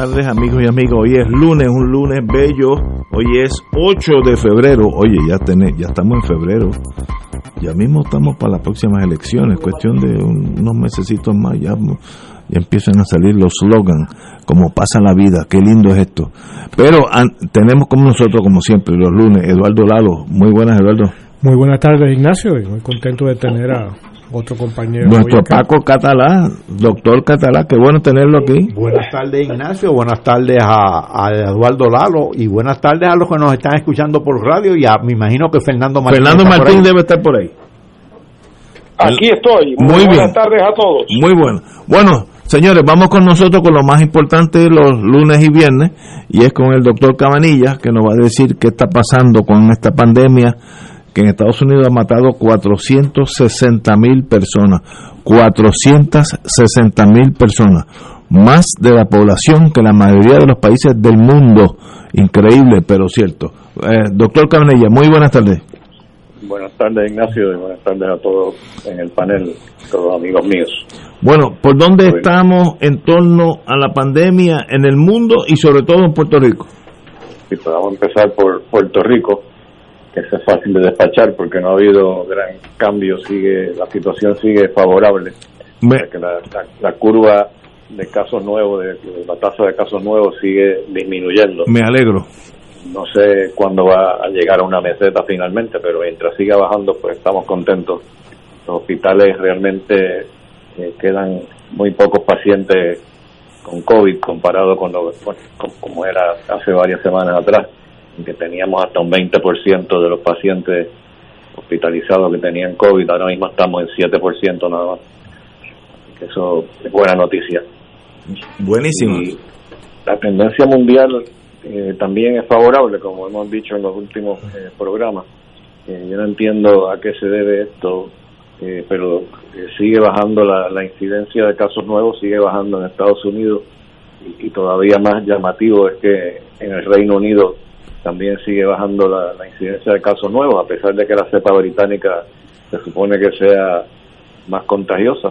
Tardes amigos y amigas, hoy es lunes, un lunes bello, hoy es 8 de febrero, oye, ya, tenés, ya estamos en febrero, ya mismo estamos para las próximas elecciones, cuestión de unos mesecitos más, ya, empiezan a salir los slogans, como pasa la vida, qué lindo es esto. Pero tenemos como nosotros, como siempre, los lunes, Eduardo Lalo, muy buenas Eduardo. Muy buenas tardes Ignacio, muy contento de tener a otro compañero. Nuestro Paco Catalá, doctor Catalá, qué bueno tenerlo aquí. Buenas tardes Ignacio, buenas tardes a, Eduardo Lalo y buenas tardes a los que nos están escuchando por radio y a, me imagino que Fernando Martín. Fernando Martín debe estar por ahí. Aquí estoy. Muy, buenas tardes a todos. Muy bueno. Bueno, señores, vamos con nosotros con lo más importante los lunes y viernes y es con el doctor Cabanilla que nos va a decir qué está pasando con esta pandemia que en Estados Unidos ha matado 460 mil personas, 460 mil personas, más de la población que la mayoría de los países del mundo. Increíble, pero cierto. Eh, doctor Carnella, muy buenas tardes. Buenas tardes, Ignacio, y buenas tardes a todos en el panel, todos amigos míos. Bueno, ¿por dónde estamos en torno a la pandemia en el mundo y sobre todo en Puerto Rico? Sí, pues vamos a empezar por Puerto Rico que es fácil de despachar porque no ha habido gran cambio, sigue la situación sigue favorable. Que la, la, curva de casos nuevos, de, la tasa de casos nuevos sigue disminuyendo. Me alegro. No sé cuándo va a llegar a una meseta finalmente, pero mientras siga bajando, pues estamos contentos. Los hospitales realmente eh, quedan muy pocos pacientes con COVID comparado con lo como era hace varias semanas atrás que teníamos hasta un 20% de los pacientes hospitalizados que tenían COVID, ahora mismo estamos en 7% nada más. eso es buena noticia. Buenísimo. la tendencia mundial eh, también es favorable, como hemos dicho en los últimos eh, programas. Eh, yo no entiendo a qué se debe esto, pero sigue bajando la, la, incidencia de casos nuevos, sigue bajando en Estados Unidos y todavía más llamativo es que en el Reino Unido también sigue bajando la, incidencia de casos nuevos, a pesar de que la cepa británica se supone que sea más contagiosa,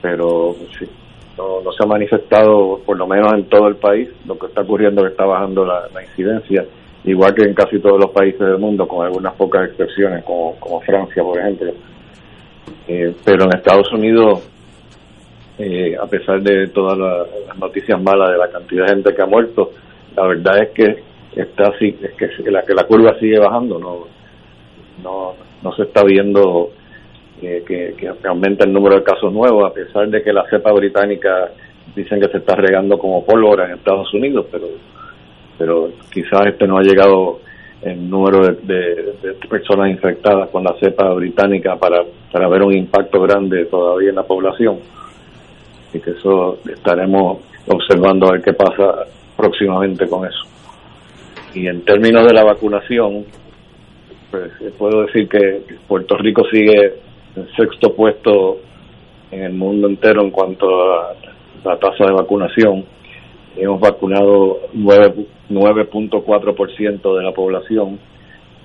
pero sí, no, no, se ha manifestado, por lo menos en todo el país, lo que está ocurriendo que está bajando la, incidencia, igual que en casi todos los países del mundo, con algunas pocas excepciones, como, como Francia, por ejemplo. Eh, pero en Estados Unidos, eh, a pesar de todas las noticias malas de la cantidad de gente que ha muerto, la verdad es que está así, es que la, que la curva sigue bajando, no, no, no se está viendo eh, que, que, aumenta el número de casos nuevos, a pesar de que la cepa británica dicen que se está regando como pólvora en Estados Unidos, pero, pero quizás este no ha llegado el número de, de, personas infectadas con la cepa británica para, para ver un impacto grande todavía en la población. Y que eso estaremos observando a ver qué pasa próximamente con eso. Y en términos de la vacunación, pues eh, puedo decir que Puerto Rico sigue en sexto puesto en el mundo entero en cuanto a la tasa de vacunación. Hemos vacunado 9.4% de la población,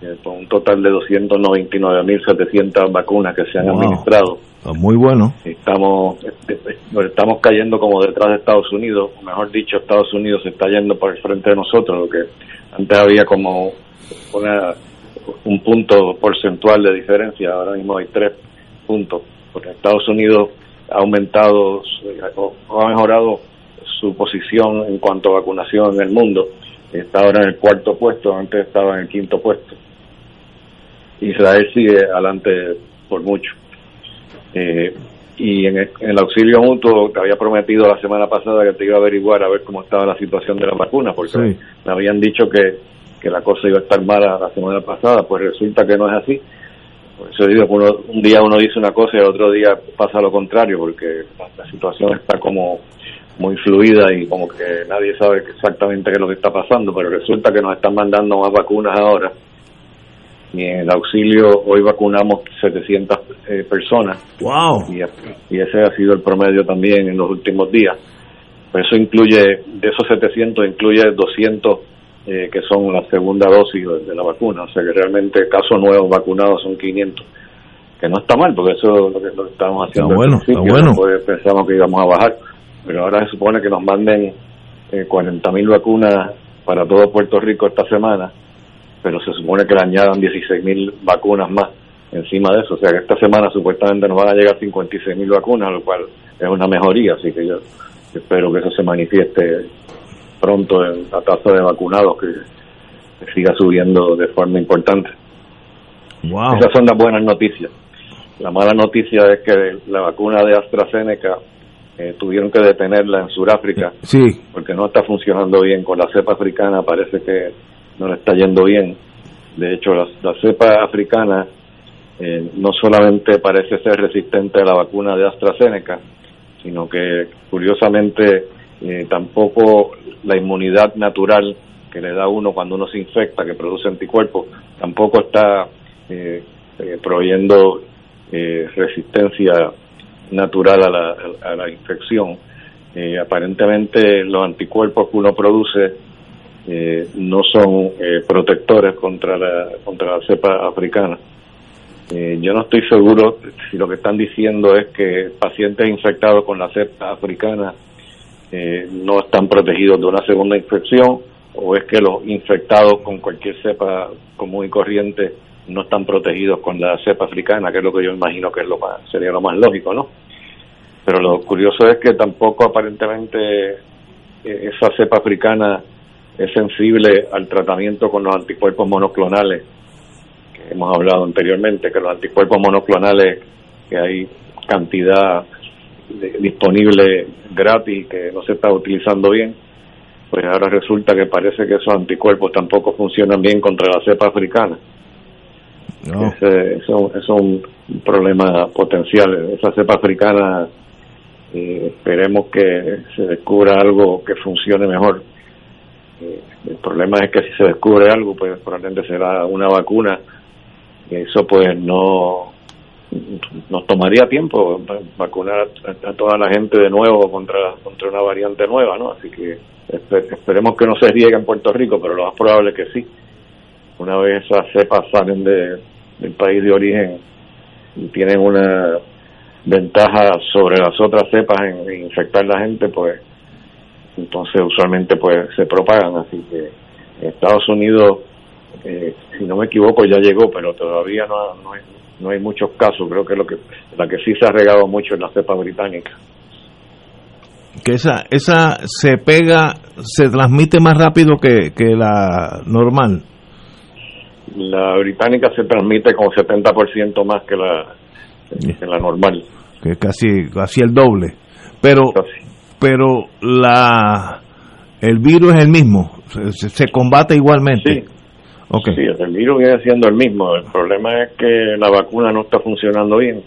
eh, con un total de 299.700 vacunas que se han administrado. Ah, muy bueno. Estamos, este, estamos cayendo como detrás de Estados Unidos, mejor dicho, Estados Unidos se está yendo por el frente de nosotros, lo que antes había como una, un punto porcentual de diferencia, ahora mismo hay tres puntos, porque Estados Unidos ha aumentado o ha mejorado su posición en cuanto a vacunación en el mundo. Está ahora en el cuarto puesto, antes estaba en el quinto puesto. Israel sigue adelante por mucho. Eh, y en el, auxilio mutuo te había prometido la semana pasada que te iba a averiguar a ver cómo estaba la situación de la vacuna, porque me habían dicho que, que la cosa iba a estar mala la semana pasada, pues resulta que no es así. Por eso digo que un día uno dice una cosa y el otro día pasa lo contrario, porque la, situación está como muy fluida y como que nadie sabe exactamente qué es lo que está pasando, pero resulta que nos están mandando más vacunas ahora. Y en el auxilio hoy vacunamos 700 eh, personas. ¡Wow! Y, y, ese ha sido el promedio también en los últimos días. Pues eso incluye, de esos 700, incluye 200 eh, que son la segunda dosis de la vacuna. O sea que realmente casos nuevos vacunados son 500 que no está mal, porque eso es lo que, lo estamos haciendo. bueno, bueno. pensamos que íbamos a bajar, pero ahora se supone que nos manden eh, 40.000 vacunas para todo Puerto Rico esta semana, pero se supone que le añadan 16.000 vacunas más encima de eso. O sea que esta semana supuestamente nos van a llegar 56.000 vacunas, lo cual es una mejoría, así que yo espero que eso se manifieste pronto en la tasa de vacunados que, siga subiendo de forma importante. Wow. Esas son las buenas noticias. La mala noticia es que la vacuna de AstraZeneca eh, tuvieron que detenerla en Sudáfrica sí. porque no está funcionando bien con la cepa africana, parece que no le está yendo bien. De hecho, la, cepa africana eh, no solamente parece ser resistente a la vacuna de AstraZeneca, sino que curiosamente eh, tampoco la inmunidad natural que le da uno cuando uno se infecta, que produce anticuerpos, tampoco está eh, proveyendo eh, resistencia natural a la, a la infección. Aparentemente los anticuerpos que uno produce eh, no son protectores contra la, contra la cepa africana. yo no estoy seguro si lo que están diciendo es que pacientes infectados con la cepa africana no están protegidos de una segunda infección o es que los infectados con cualquier cepa común y corriente no están protegidos con la cepa africana, que es lo que yo imagino que es lo más, sería lo más lógico, ¿no? Pero lo curioso es que tampoco aparentemente eh, esa cepa africana es sensible al tratamiento con los anticuerpos monoclonales que hemos hablado anteriormente, que los anticuerpos monoclonales que hay cantidad disponible gratis que no se está utilizando bien, pues ahora resulta que parece que esos anticuerpos tampoco funcionan bien contra la cepa africana. Ese, eso, es un problema potencial. Esa cepa africana, eh, esperemos que se descubra algo que funcione mejor. Problema es que si se descubre algo, pues probablemente será una vacuna. Y eso pues no nos tomaría tiempo vacunar a, toda la gente de nuevo contra contra una variante nueva, ¿no? Así que esperemos que no se riegue en Puerto Rico, pero lo más probable es que sí una vez esas cepas salen de, del país de origen y tienen una ventaja sobre las otras cepas en, infectar la gente, pues entonces usualmente pues se propagan. Así que Estados Unidos, eh, si no me equivoco, ya llegó, pero todavía no, no, hay, no hay muchos casos. Creo que lo que la que sí se ha regado mucho es la cepa británica. Que esa, esa se pega, se transmite más rápido que, que la normal. La británica se transmite con 70% más que la, que la normal. Que casi, casi el doble. Pero, pero la el virus es el mismo, se, combate igualmente. Sí. Okay. sí, el virus viene siendo el mismo. El problema es que la vacuna no está funcionando bien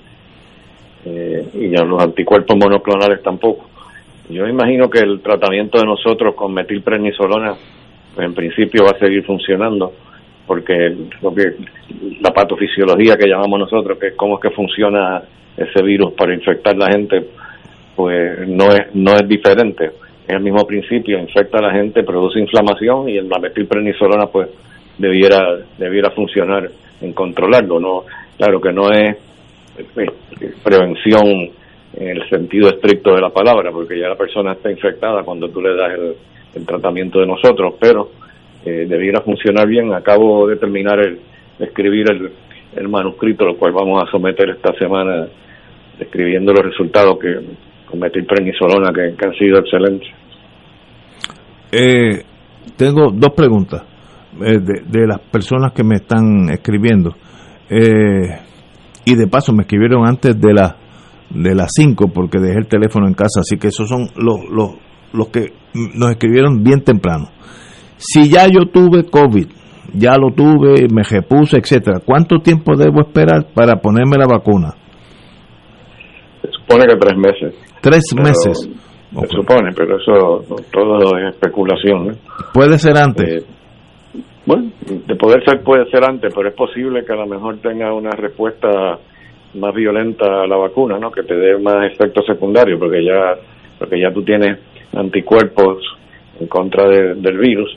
eh, y ya los anticuerpos monoclonales tampoco. Yo imagino que el tratamiento de nosotros con metilprednisolona, pues en principio va a seguir funcionando porque lo que la patofisiología que llamamos nosotros, que es cómo es que funciona ese virus para infectar a la gente, pues no es no es diferente. Es el mismo principio, infecta a la gente, produce inflamación y el metilprednisolona pues debiera debiera funcionar en controlarlo, no claro que no es prevención en el sentido estricto de la palabra, porque ya la persona está infectada cuando tú le das el tratamiento de nosotros, pero eh, debiera funcionar bien. Acabo de terminar el, de escribir el, el manuscrito, lo cual vamos a someter esta semana, escribiendo los resultados que con metilprednisolona que, que han sido excelentes. Eh, tengo dos preguntas eh, de, de, las personas que me están escribiendo. Eh, y de paso me escribieron antes de la de las 5 porque dejé el teléfono en casa, así que esos son los, los, los que nos escribieron bien temprano. Si ya yo tuve COVID, ya lo tuve, me repuse, etcétera, ¿cuánto tiempo debo esperar para ponerme la vacuna? Supone que tres meses. Tres meses. se supone, pero eso todo es especulación. ¿Puede ser antes? Eh, bueno, de poder ser puede ser antes, pero es posible que a lo mejor tenga una respuesta más violenta a la vacuna, ¿no? Que te dé más efectos secundarios, porque ya porque ya tú tienes anticuerpos en contra del virus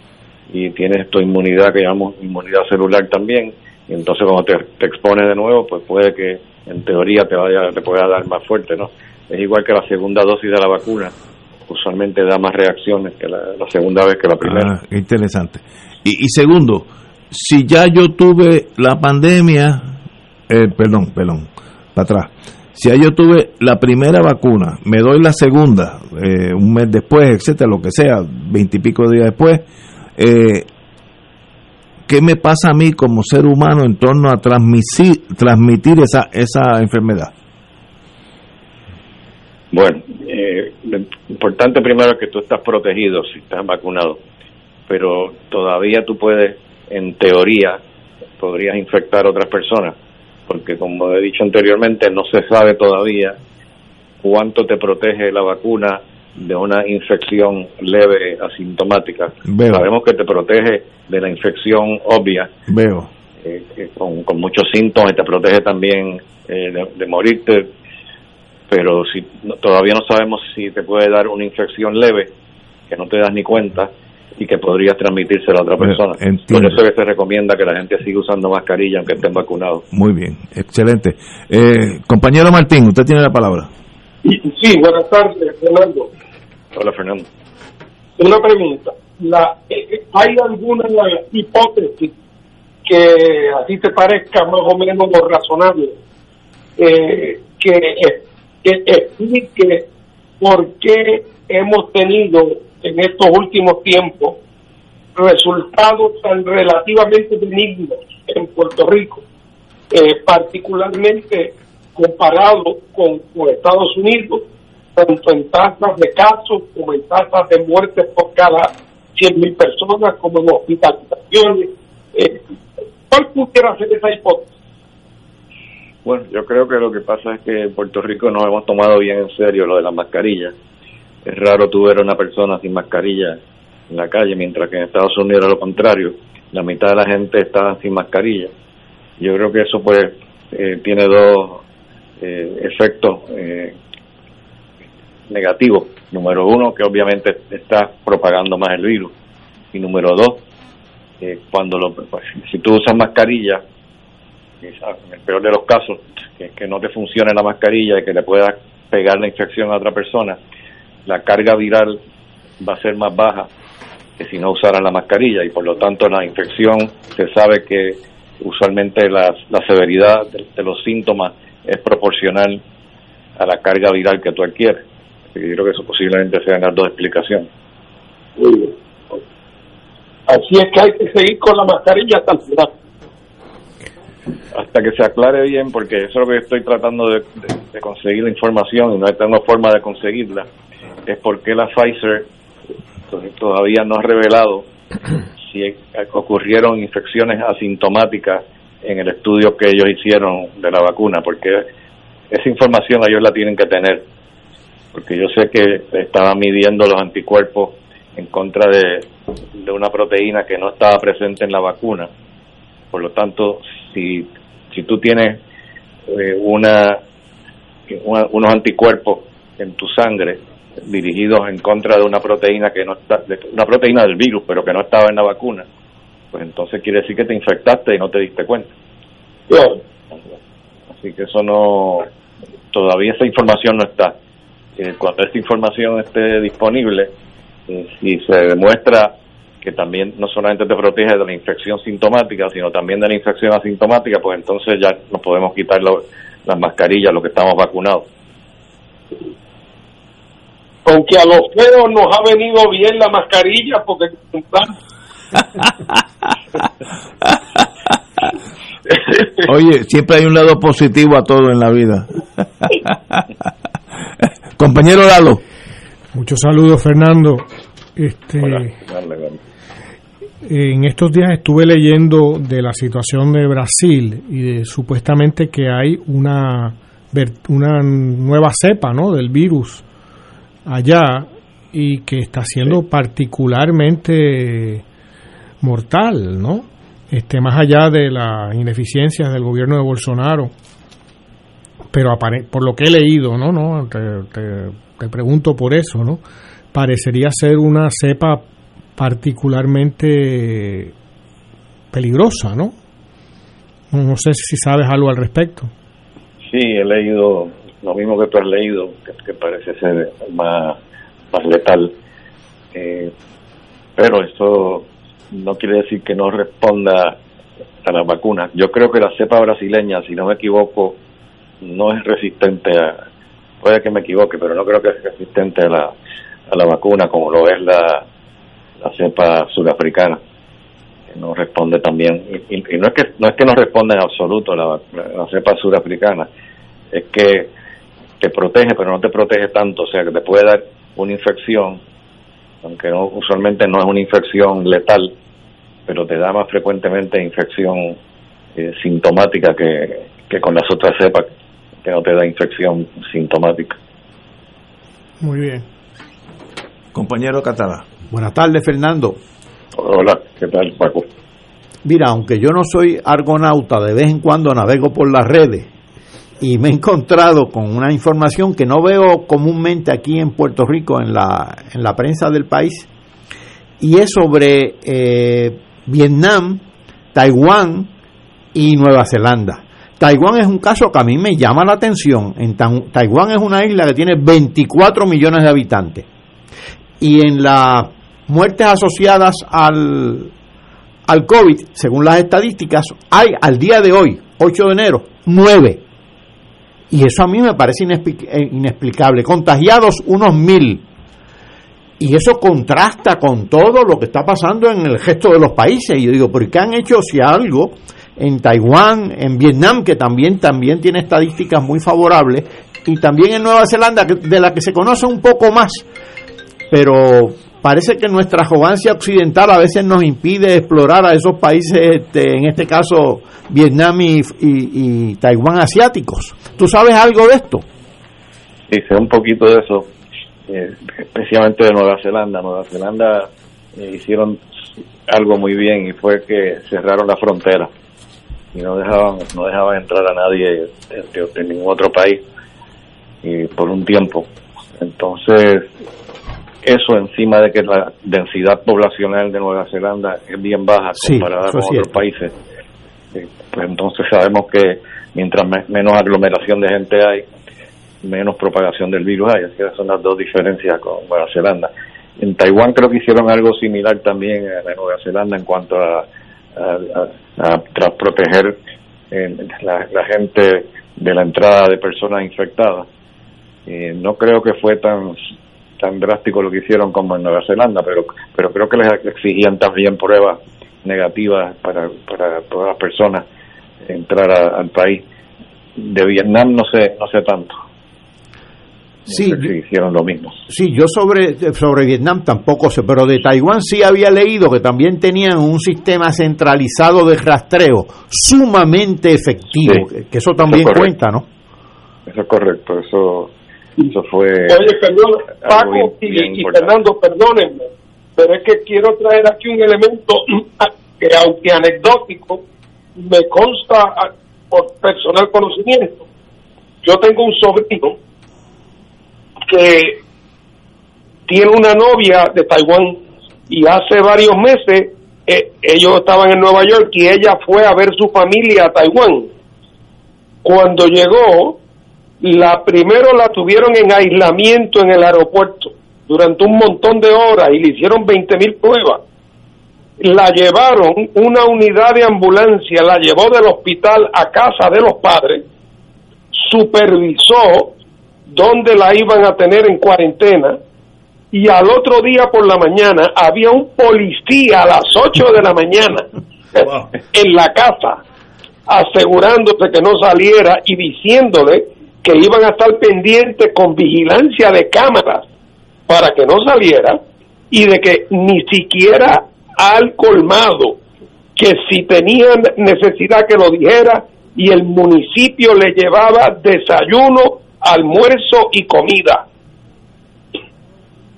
y tienes tu inmunidad que llamamos inmunidad celular también y entonces cuando te, te expones de nuevo pues puede que en teoría te vaya te pueda dar más fuerte no es igual que la segunda dosis de la vacuna. Usualmente da más reacciones que la, segunda vez que la primera. Ah, interesante. Y, segundo si ya yo tuve la pandemia eh, perdón perdón para atrás. Si ya yo tuve la primera vacuna, me doy la segunda, eh, un mes después, etcétera, lo que sea, veintipico días después, eh, ¿qué me pasa a mí como ser humano en torno a transmitir, esa, esa enfermedad? Bueno, eh, importante primero es que tú estás protegido si estás vacunado, pero todavía tú puedes, en teoría, podrías infectar a otras personas porque como he dicho anteriormente, no se sabe todavía cuánto te protege la vacuna de una infección leve asintomática. Sabemos que te protege de la infección obvia. Veo. Eh, con, muchos síntomas y te protege también eh, de, morirte, pero si todavía no sabemos si te puede dar una infección leve que no te das ni cuenta y que podría transmitirse a otra persona. Por eso que se recomienda que la gente siga usando mascarilla aunque estén vacunados. Muy bien, excelente. Eh, compañero Martín, usted tiene la palabra. Sí, buenas tardes, Fernando. Hola, Fernando. Una pregunta. La, eh, eh, ¿Hay alguna hipótesis que así te parezca más o menos razonable que, que explique por qué hemos tenido en estos últimos tiempos resultados tan relativamente benignos en Puerto Rico, eh, particularmente comparado con, Estados Unidos, tanto en tasas de casos como en tasas de muertes por cada 100.000 personas, como en hospitalizaciones. Eh, ¿Cuál pudiera ser esa hipótesis? Bueno, yo creo que lo que pasa es que en Puerto Rico nos hemos tomado bien en serio lo de las mascarillas es raro tú ver a una persona sin mascarilla en la calle, mientras que en Estados Unidos era lo contrario. La mitad de la gente está sin mascarilla. Yo creo que eso pues eh, tiene dos eh, efectos eh, negativos. Número uno, que obviamente está propagando más el virus. Y número dos, cuando lo, pues, si tú usas mascarilla, en el peor de los casos, que, que no te funcione la mascarilla y que le puedas pegar la infección a otra persona, la carga viral va a ser más baja que si no usaran la mascarilla y por lo tanto la infección se sabe que usualmente la, la severidad de, los síntomas es proporcional a la carga viral que tú adquieres. Así que yo creo que eso posiblemente sean las dos explicaciones. Así es que hay que seguir con la mascarilla hasta el final. Hasta que se aclare bien, porque eso es lo que estoy tratando de, de conseguir la información y no tengo forma de conseguirla es por qué la Pfizer todavía no ha revelado si ocurrieron infecciones asintomáticas en el estudio que ellos hicieron de la vacuna, porque esa información ellos la tienen que tener, porque yo sé que estaban midiendo los anticuerpos en contra de, una proteína que no estaba presente en la vacuna. Por lo tanto, si, si tú tienes eh, una, unos anticuerpos en tu sangre dirigidos en contra de una proteína que no está, una proteína del virus, pero que no estaba en la vacuna, pues entonces quiere decir que te infectaste y no te diste cuenta. Así que eso no, todavía esa información no está. Eh, cuando esta información esté disponible, eh, si se demuestra que también no solamente te protege de la infección sintomática, sino también de la infección asintomática, pues entonces ya nos podemos quitar las mascarillas, los que estamos vacunados aunque a los feos nos ha venido bien la mascarilla porque Oye, siempre hay un lado positivo a todo en la vida. Compañero Lalo. Muchos saludos, Fernando. Este, En estos días estuve leyendo de la situación de Brasil y de supuestamente que hay una una nueva cepa, ¿no? del virus allá y que está siendo particularmente mortal, ¿no? Este, más allá de las ineficiencias del gobierno de Bolsonaro, pero por lo que he leído, no, no, te, pregunto por eso, ¿no? Parecería ser una cepa particularmente peligrosa, ¿no? No sé si sabes algo al respecto. Sí, he leído lo mismo que tú has leído, que, parece ser más, letal. Eh, pero eso no quiere decir que no responda a la vacuna. Yo creo que la cepa brasileña, si no me equivoco, no es resistente a, puede que me equivoque, pero no creo que es resistente a la, a la vacuna como lo es la, la cepa sudafricana no responde también y, no es que no es que no responde en absoluto la, la, cepa sudafricana es que te protege pero no te protege tanto o sea que te puede dar una infección aunque no, usualmente no es una infección letal pero te da más frecuentemente infección eh, sintomática que, que con las otras cepas que no te da infección sintomática muy bien compañero Catalá Buenas tardes, Fernando. Hola, ¿qué tal, Paco? Mira, aunque yo no soy argonauta, de vez en cuando navego por las redes y me he encontrado con una información que no veo comúnmente aquí en Puerto Rico en la, en la prensa del país y es sobre eh, Vietnam, Taiwán y Nueva Zelanda. Taiwán es un caso que a mí me llama la atención. En Taiwán es una isla que tiene 24 millones de habitantes y en las muertes asociadas al, al COVID, según las estadísticas, hay al día de hoy, 8 de enero, 9. Y eso a mí me parece eh, inexplicable. Contagiados unos mil. Y eso contrasta con todo lo que está pasando en el resto de los países. Y yo digo, ¿por qué han hecho si algo en Taiwán, en Vietnam, que también, también tiene estadísticas muy favorables, y también en Nueva Zelanda, de la que se conoce un poco más, pero parece que nuestra arrogancia occidental a veces nos impide explorar a esos países, este, en este caso Vietnam y, Taiwán asiáticos. ¿Tú sabes algo de esto? Sí, sé un poquito de eso, eh, especialmente de Nueva Zelanda. Nueva Zelanda eh, hicieron algo muy bien y fue que cerraron la frontera y no dejaban no dejaban entrar a nadie de, de ningún otro país y por un tiempo. Entonces eso encima de que la densidad poblacional de Nueva Zelanda es bien baja comparada con otros países, pues entonces sabemos que mientras menos aglomeración de gente hay, menos propagación del virus hay. Así que son las dos diferencias con Nueva Zelanda. En Taiwán creo que hicieron algo similar también a Nueva Zelanda en cuanto a, a, proteger eh, la, la, gente de la entrada de personas infectadas. Eh, no creo que fue tan tan drástico lo que hicieron como en Nueva Zelanda, pero pero creo que les exigían también pruebas negativas para, para todas las personas entrar al país. De Vietnam no sé no sé tanto. Sí, hicieron lo mismo. Sí, yo sobre, sobre Vietnam tampoco sé, pero de Taiwán sí había leído que también tenían un sistema centralizado de rastreo sumamente efectivo, que eso también cuenta, ¿no? Eso es correcto, eso eso fue. Oye, perdón, Paco y, Fernando, perdónenme, pero es que quiero traer aquí un elemento que, aunque anecdótico, me consta por personal conocimiento. Yo tengo un sobrino que tiene una novia de Taiwán y hace varios meses eh, ellos estaban en Nueva York y ella fue a ver su familia a Taiwán. Cuando llegó, la primero la tuvieron en aislamiento en el aeropuerto durante un montón de horas y le hicieron 20 mil pruebas. La llevaron, una unidad de ambulancia la llevó del hospital a casa de los padres, supervisó dónde la iban a tener en cuarentena y al otro día por la mañana había un policía a las 8 de la mañana en la casa asegurándose que no saliera y diciéndole que iban a estar pendientes con vigilancia de cámaras para que no saliera y de que ni siquiera al colmado, que si tenían necesidad que lo dijera y el municipio le llevaba desayuno, almuerzo y comida.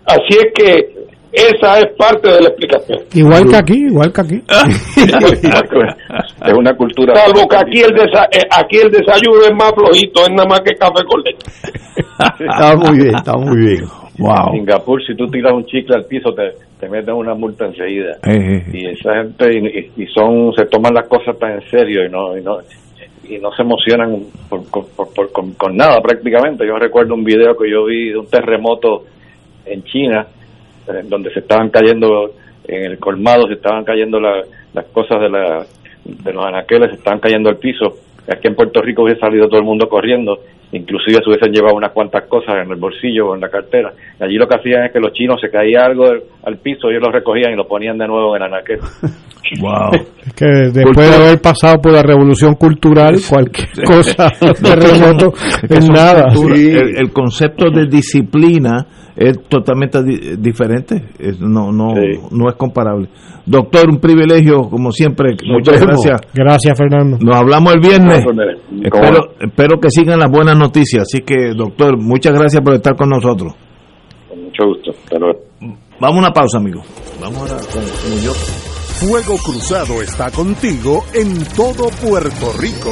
Así es que esa es parte de la explicación. Igual que aquí, igual que aquí. es una cultura. Salvo que aquí el, desa- eh, aquí el desayuno es más flojito, es nada más que café con leche. Está muy bien, está muy bien. Wow. En Singapur, si tú tiras un chicle al piso, te, te meten una multa enseguida. Eh, eh. Y esa gente, y, y son, se toman las cosas tan en serio y no, y no, y no se emocionan por, por- por- por- con, con nada prácticamente. Yo recuerdo un video que yo vi de un terremoto en China, donde se estaban cayendo, en el colmado se estaban cayendo la- las cosas de, la, de los anaqueles, se estaban cayendo al piso. Aquí en Puerto Rico hubiese salido todo el mundo corriendo, inclusive se hubiesen llevado unas cuantas cosas en el bolsillo o en la cartera. Y allí lo que hacían es que los chinos se caía algo del- al piso, ellos lo recogían y lo ponían de nuevo en el anaquel. Wow. Es que después de haber pasado por la revolución cultural, cualquier cosa, terremoto, Es que es son nada. culturas. Sí. El, el concepto de disciplina es totalmente di- diferente. Es- no, no, Sí. no es comparable. Doctor, un privilegio, como siempre. Muchas gracias. Gracias, Fernando. Nos hablamos el viernes. No, Espero, espero que sigan las buenas noticias. Así que, doctor, muchas gracias por estar con nosotros. Con mucho gusto. Hasta luego. Vamos a una pausa, amigo. Vamos ahora con. Fuego Cruzado está contigo en todo Puerto Rico.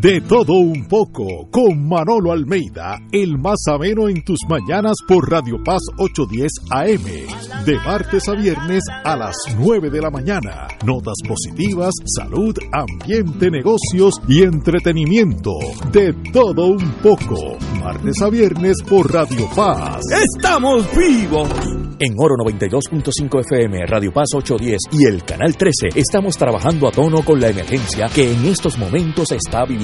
De todo un poco, con Manolo Almeida, el más ameno en tus mañanas por Radio Paz 810 AM, de martes a viernes a las 9 de la mañana. Notas positivas, salud, ambiente, negocios y entretenimiento. De todo un poco, martes a viernes por Radio Paz. ¡Estamos vivos! En Oro 92.5 FM, Radio Paz 810 y el Canal 13 estamos trabajando a tono con la emergencia que en estos momentos está viviendo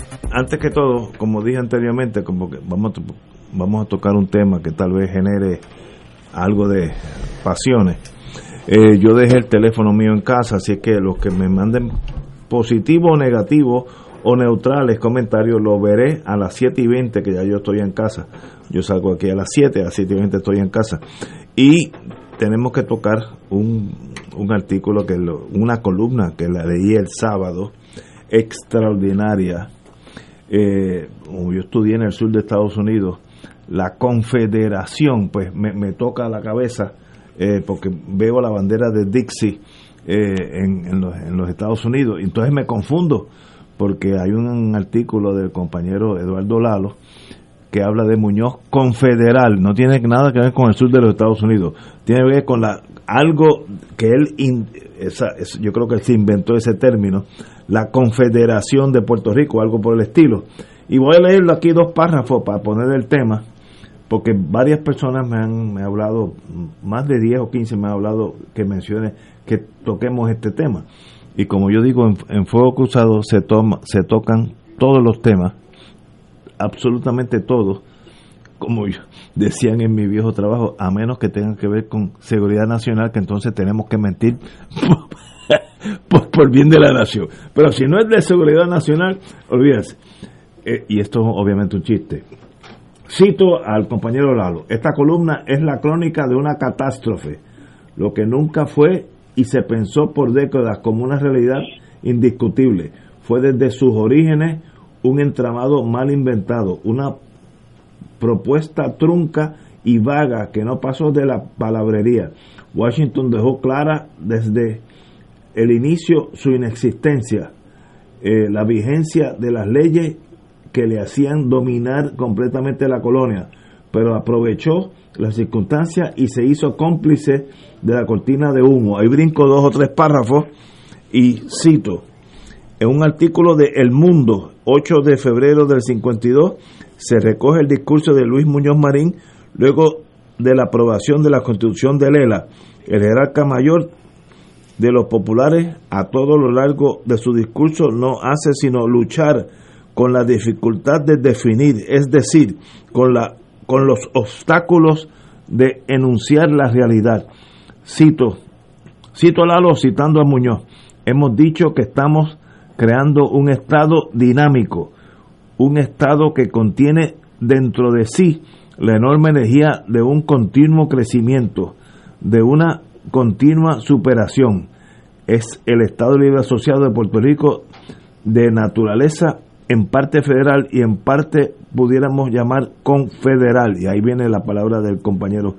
Antes que todo, como dije anteriormente, como que vamos a, tocar un tema que tal vez genere algo de pasiones. Eh, yo dejé el teléfono mío en casa, así que los que me manden positivo o negativo o neutrales comentarios lo veré a las 7 y 20 que ya yo estoy en casa. Yo salgo aquí a las 7, a las 7 y 20 estoy en casa. Y tenemos que tocar un, un artículo, que lo- una columna que la leí el sábado, extraordinaria. Eh, como yo estudié en el sur de Estados Unidos, la confederación, pues me, me toca la cabeza eh, porque veo la bandera de Dixie eh, en, en los, en los Estados Unidos. Entonces me confundo porque hay un artículo del compañero Eduardo Lalo que habla de Muñoz confederal, no tiene nada que ver con el sur de los Estados Unidos, tiene que ver con la algo que él, in- esa, es- yo creo que se inventó ese término, la Confederación de Puerto Rico, algo por el estilo. Y voy a leerlo aquí dos párrafos para poner el tema, porque varias personas me han me hablado, más de 10 o 15 me han hablado que mencione que toquemos este tema. Y como yo digo, en, Fuego Cruzado se, toma, se tocan todos los temas, absolutamente todos, como decían en mi viejo trabajo, a menos que tengan que ver con seguridad nacional, que entonces tenemos que mentir por, por bien de la nación. Pero si no es de seguridad nacional, olvídense. Eh, y esto es obviamente un chiste. Cito al compañero Lalo, esta columna es la crónica de una catástrofe, lo que nunca fue y se pensó por décadas como una realidad indiscutible. Fue desde sus orígenes un entramado mal inventado, una propuesta trunca y vaga que no pasó de la palabrería. Washington dejó clara desde el inicio su inexistencia, eh, la vigencia de las leyes que le hacían dominar completamente la colonia, pero aprovechó las circunstancias y se hizo cómplice de la cortina de humo. Ahí brinco dos o tres párrafos y cito, en un artículo de El Mundo, 8 de febrero del 52, se recoge el discurso de Luis Muñoz Marín luego de la aprobación de la constitución de Lela. El jerarca mayor de los populares a todo lo largo de su discurso no hace sino luchar con la dificultad de definir, es decir, con, la, con los obstáculos de enunciar la realidad. Cito, cito Lalo citando a Muñoz, hemos dicho que estamos creando un estado dinámico, un estado que contiene dentro de sí la enorme energía de un continuo crecimiento, de una continua superación. Es el Estado Libre Asociado de Puerto Rico de naturaleza en parte federal y en parte pudiéramos llamar confederal, y ahí viene la palabra del compañero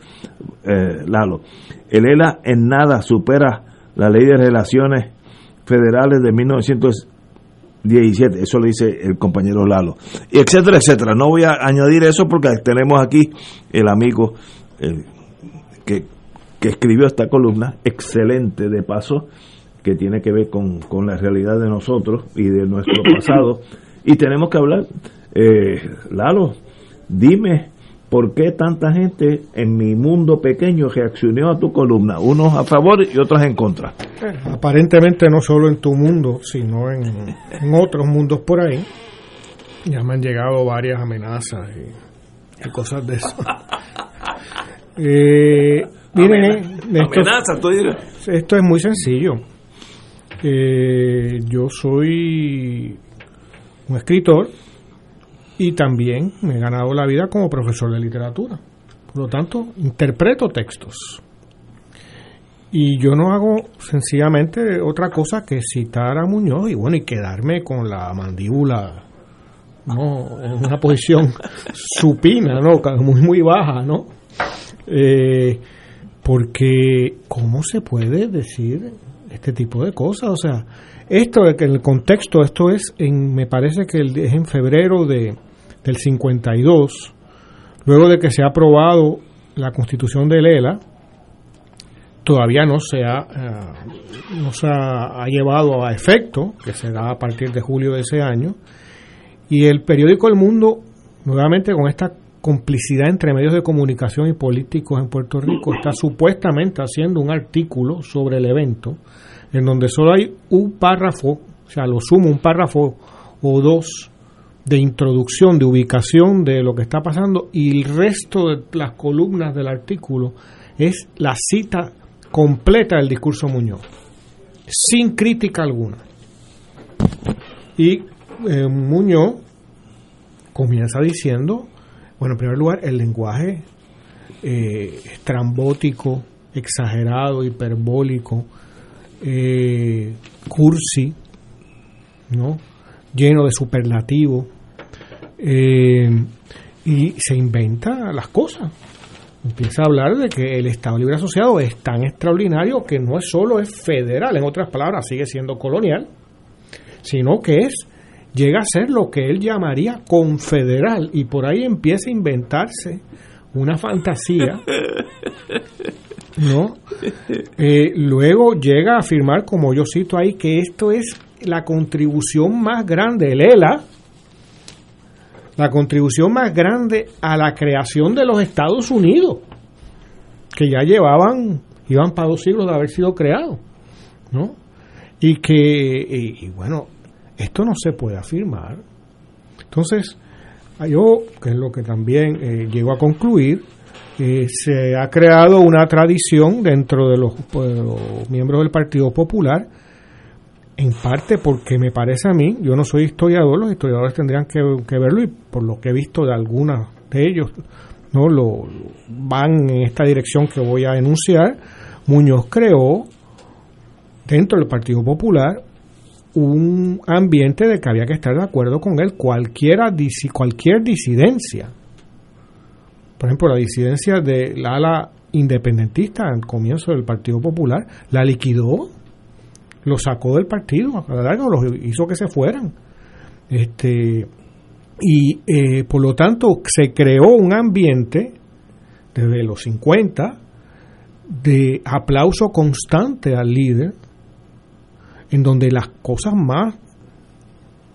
eh, Lalo. El ELA en nada supera la ley de relaciones federales de 1917, eso lo dice el compañero Lalo, y etcétera, etcétera. No voy a añadir eso porque tenemos aquí el amigo que, que escribió esta columna, excelente de paso, que tiene que ver con, con la realidad de nosotros y de nuestro pasado y tenemos que hablar. Eh, Lalo, dime por qué tanta gente en mi mundo pequeño reaccionó a tu columna, unos a favor y otros en contra. Aparentemente no solo en tu mundo, sino en, otros mundos por ahí. Ya me han llegado varias amenazas y, cosas de eso. eh, miren, esto, esto es muy sencillo. Eh, yo soy un escritor y también me he ganado la vida como profesor de literatura. Por lo tanto, interpreto textos. Y yo no hago sencillamente otra cosa que citar a Muñoz y bueno, y quedarme con la mandíbula no en una posición supina, ¿no? Muy, muy baja, ¿no? Eh, porque, ¿cómo se puede decir este tipo de cosas? O sea, esto, en el contexto, esto es, en, me parece que es en febrero de, del 52, luego de que se ha aprobado la constitución de Lela, todavía no se ha, eh, no se ha, llevado a efecto, que se da a partir de julio de ese año, y el periódico El Mundo, nuevamente con esta complicidad entre medios de comunicación y políticos en Puerto Rico, está supuestamente haciendo un artículo sobre el evento, en donde solo hay un párrafo, o sea, lo sumo un párrafo o dos de introducción, de ubicación de lo que está pasando y el resto de las columnas del artículo es la cita completa del discurso Muñoz, sin crítica alguna. Y eh, Muñoz comienza diciendo, bueno, en primer lugar, el lenguaje eh, estrambótico, exagerado, hiperbólico, eh, cursi, ¿no? Lleno de superlativo, eh, y se inventa las cosas. Empieza a hablar de que el Estado Libre Asociado es tan extraordinario que no es solo es federal, en otras palabras, sigue siendo colonial, sino que es llega a ser lo que él llamaría confederal y por ahí empieza a inventarse una fantasía ¿no? Eh, luego llega a afirmar, como yo cito ahí, que esto es la contribución más grande del ELA, la contribución más grande a la creación de los Estados Unidos, que ya llevaban, iban para dos siglos de haber sido creados, ¿no? Y que, y, bueno, esto no se puede afirmar. Entonces, yo, que es lo que también eh, llego a concluir, eh, se ha creado una tradición dentro de los, pues, los miembros del Partido Popular, en parte porque me parece a mí, yo no soy historiador, los historiadores tendrían que, verlo y por lo que he visto de algunos de ellos, no lo van en esta dirección que voy a enunciar. Muñoz creó dentro del Partido Popular un ambiente de que había que estar de acuerdo con él cualquiera cualquier disidencia. Por ejemplo, la disidencia de la ala independentista al comienzo del Partido Popular la liquidó lo sacó del partido, a la larga los hizo que se fueran. Este, y eh, por lo tanto se creó un ambiente desde los 50 de aplauso constante al líder, en donde las cosas más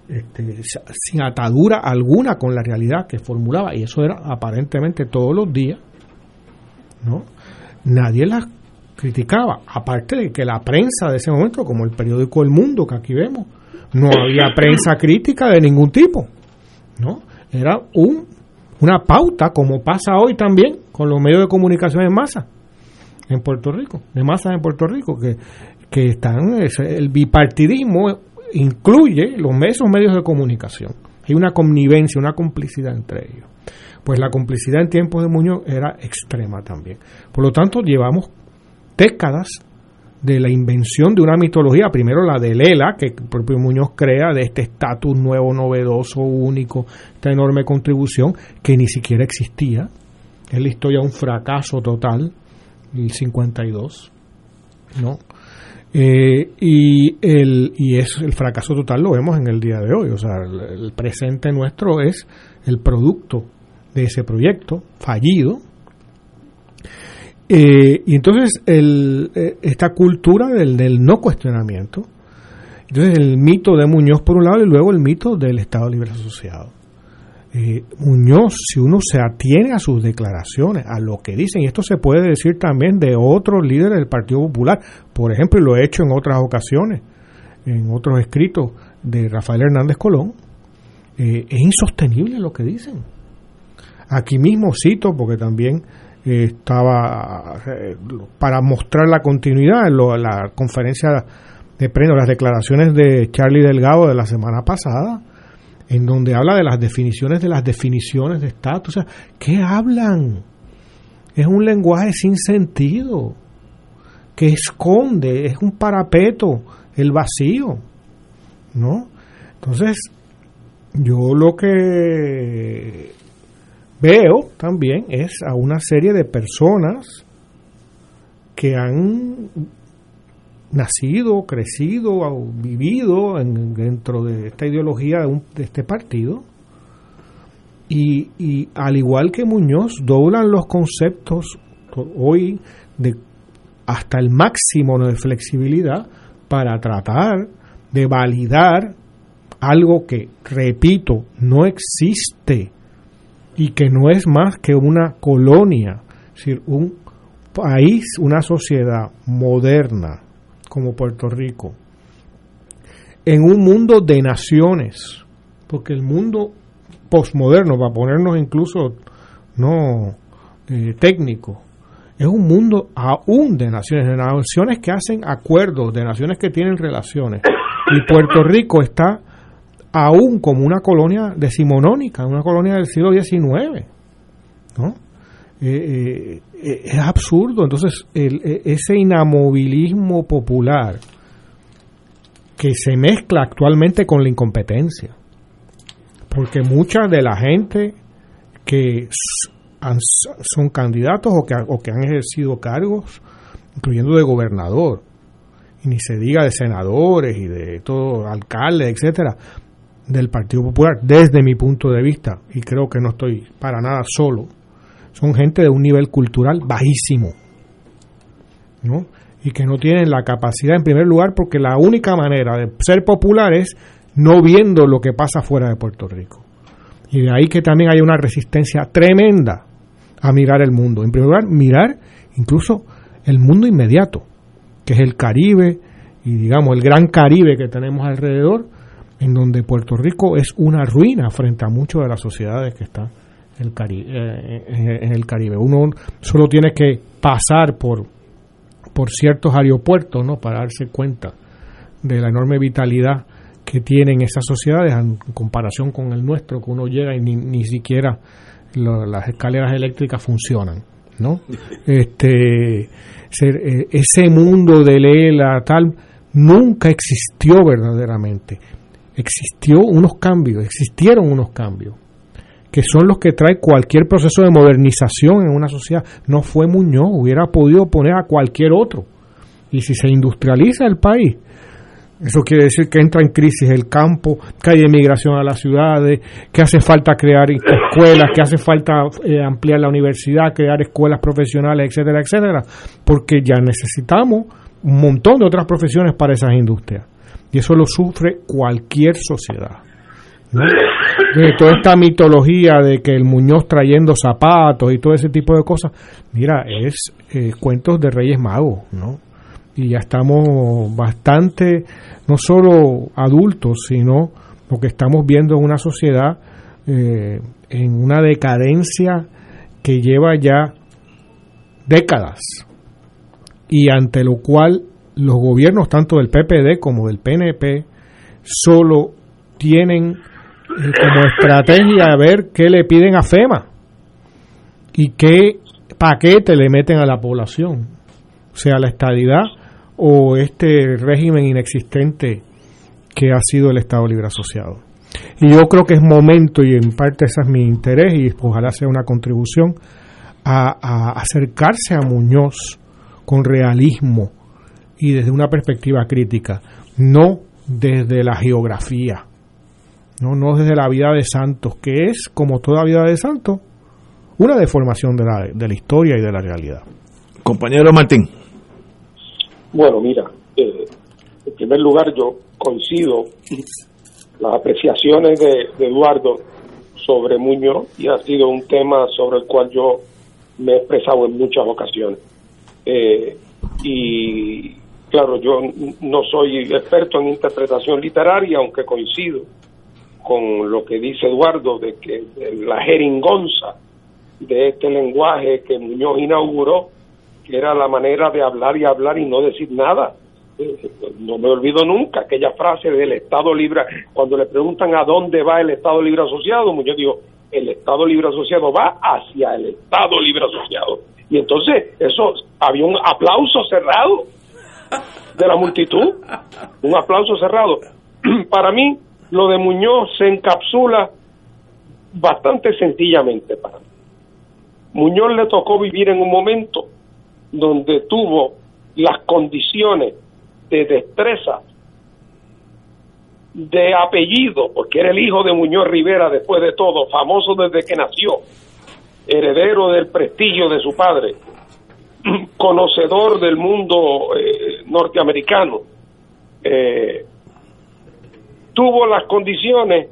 este, sin atadura alguna con la realidad que formulaba, y eso era aparentemente todos los días, ¿no? Nadie las criticaba, aparte de que la prensa de ese momento, como el periódico El Mundo que aquí vemos, no había prensa crítica de ningún tipo, ¿no? Era un, una pauta, como pasa hoy también con los medios de comunicación en masa en Puerto Rico, de masa en Puerto Rico, que, que están, el bipartidismo incluye los esos medios de comunicación. Hay una connivencia, una complicidad entre ellos. Pues la complicidad en tiempos de Muñoz era extrema también. Por lo tanto, llevamos décadas de la invención de una mitología, primero la de Lela, que el propio Muñoz crea, de este estatus nuevo, novedoso, único, esta enorme contribución, que ni siquiera existía. Es la historia un fracaso total, el 52, ¿no? Eh, y, el, y es el fracaso total lo vemos en el día de hoy, o sea, el presente nuestro es el producto de ese proyecto fallido, eh, y entonces el, eh, esta cultura del, del, no cuestionamiento, entonces el mito de Muñoz por un lado y luego el mito del Estado Libre Asociado. Eh, Muñoz, si uno se atiene a sus declaraciones, a lo que dicen, y esto se puede decir también de otros líderes del Partido Popular, por ejemplo, y lo he hecho en otras ocasiones, en otros escritos de Rafael Hernández Colón, es insostenible lo que dicen. Aquí mismo cito, porque también estaba eh, para mostrar la continuidad en la conferencia de prensa, las declaraciones de Charlie Delgado de la semana pasada, en donde habla de las definiciones de las definiciones de estatus. O sea, ¿qué hablan? Es un lenguaje sin sentido, que esconde, es un parapeto, el vacío, ¿no? Entonces, yo lo que Veo también es a una serie de personas que han nacido, crecido, vivido dentro de esta ideología de, este partido. Y, y, al igual que Muñoz doblan los conceptos hoy de hasta el máximo de flexibilidad para tratar de validar algo que, repito, no existe y que no es más que una colonia, es decir, un país, una sociedad moderna como Puerto Rico, en un mundo de naciones, porque el mundo posmoderno, para ponernos incluso no eh, técnico, es un mundo aún de naciones, de naciones que hacen acuerdos, de naciones que tienen relaciones. Y Puerto Rico está aún como una colonia decimonónica, una colonia del siglo XIX. ¿no? Eh, eh, es absurdo. Entonces, e, ese inamovilismo popular que se mezcla actualmente con la incompetencia, porque mucha de la gente que son candidatos o que, o que han ejercido cargos, incluyendo de gobernador, ni se diga de senadores y de todo alcaldes, etcétera, del Partido Popular, desde mi punto de vista, y creo que no estoy para nada solo, son gente de un nivel cultural bajísimo, ¿no? Y que no tienen la capacidad, en primer lugar, porque la única manera de ser popular es no viendo lo que pasa fuera de Puerto Rico. Y de ahí que también hay una resistencia tremenda a mirar el mundo. En primer lugar, mirar incluso el mundo inmediato, que es el Caribe y digamos el gran Caribe que tenemos alrededor, en donde Puerto Rico es una ruina frente a muchas de las sociedades que están en el Caribe. Eh, en el Caribe. Uno solo tiene que pasar por, por ciertos aeropuertos ¿no? para darse cuenta de la enorme vitalidad que tienen esas sociedades en comparación con el nuestro, que uno llega y ni, ni siquiera las escaleras eléctricas funcionan, ¿no? Este, eh, ese mundo de Lela tal nunca existió verdaderamente. Existió unos cambios, existieron unos cambios que son los que trae cualquier proceso de modernización en una sociedad. No fue Muñoz, hubiera podido poner a cualquier otro. Y si se industrializa el país, eso quiere decir que entra en crisis el campo, que hay emigración a las ciudades, que hace falta crear escuelas, que hace falta eh, ampliar la universidad, crear escuelas profesionales, etcétera, etcétera, porque ya necesitamos un montón de otras profesiones para esas industrias. Y eso lo sufre cualquier sociedad. toda esta mitología de que el Muñoz trayendo zapatos y todo ese tipo de cosas, mira, es eh, cuentos de Reyes Magos, ¿no? y ya estamos bastante, no solo adultos, sino lo que estamos viendo en una sociedad eh, en una decadencia que lleva ya décadas y ante lo cual los gobiernos tanto del PPD como del PNP solo tienen eh, como estrategia ver qué le piden a FEMA y qué paquete le meten a la población, sea, la estadidad o este régimen inexistente que ha sido el Estado Libre Asociado. Y yo creo que es momento, y en parte ese es mi interés, y ojalá sea una contribución, a, acercarse a Muñoz con realismo y desde una perspectiva crítica, no desde la geografía, no, no desde la vida de Santos, que es, como toda vida de Santos, una deformación de la, de la historia y de la realidad. Compañero Martín. Bueno, mira, eh, en primer lugar yo coincido las apreciaciones de, Eduardo sobre Muñoz y ha sido un tema sobre el cual yo me he expresado en muchas ocasiones. Eh, y claro, yo no soy experto en interpretación literaria, aunque coincido con lo que dice Eduardo de que la jeringonza de este lenguaje que Muñoz inauguró que era la manera de hablar y hablar y no decir nada. No me olvido nunca aquella frase del Estado Libre, cuando le preguntan a dónde va el Estado Libre Asociado, yo digo, el Estado Libre Asociado va hacia el Estado Libre Asociado. Y entonces, eso, había un aplauso cerrado de la multitud, un aplauso cerrado. Para mí, lo de Muñoz se encapsula bastante sencillamente para mí. Muñoz le tocó vivir en un momento donde tuvo las condiciones de destreza, de apellido, porque era el hijo de Muñoz Rivera después de todo, famoso desde que nació, heredero del prestigio de su padre, conocedor del mundo eh, norteamericano, eh, tuvo las condiciones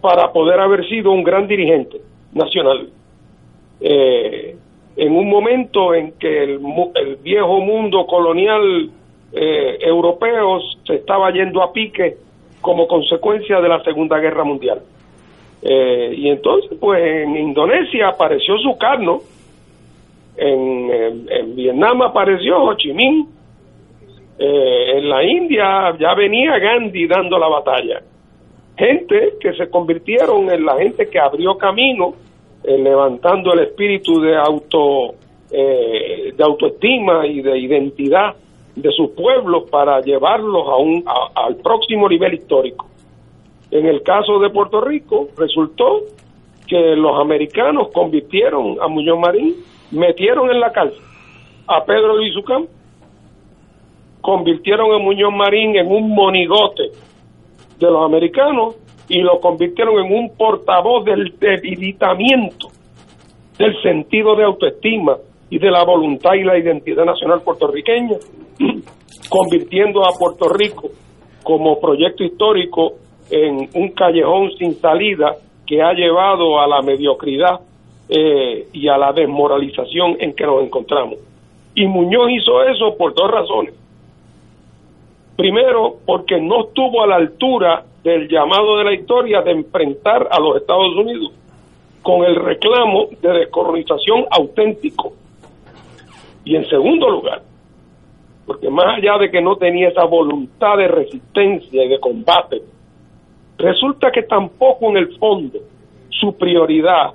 para poder haber sido un gran dirigente nacional. Eh, en un momento en que el, viejo mundo colonial eh, europeo se estaba yendo a pique como consecuencia de la Segunda Guerra Mundial. Eh, y entonces, pues en Indonesia apareció Sukarno, en, Vietnam apareció Ho Chi Minh, eh, en la India ya venía Gandhi dando la batalla. Gente que se convirtieron en la gente que abrió camino eh, levantando el espíritu de auto eh, de autoestima y de identidad de sus pueblos para llevarlos a un al próximo nivel histórico. En el caso de Puerto Rico resultó que los americanos convirtieron a Muñoz Marín, metieron en la cárcel a Pedro Luis Ucam, convirtieron a Muñoz Marín en un monigote de los americanos y lo convirtieron en un portavoz del debilitamiento del sentido de autoestima y de la voluntad y la identidad nacional puertorriqueña, convirtiendo a Puerto Rico como proyecto histórico en un callejón sin salida que ha llevado a la mediocridad eh, y a la desmoralización en que nos encontramos. Y Muñoz hizo eso por dos razones. Primero, porque no estuvo a la altura del llamado de la historia de enfrentar a los Estados Unidos con el reclamo de descolonización auténtico. Y en segundo lugar, porque más allá de que no tenía esa voluntad de resistencia y de combate, resulta que tampoco en el fondo su prioridad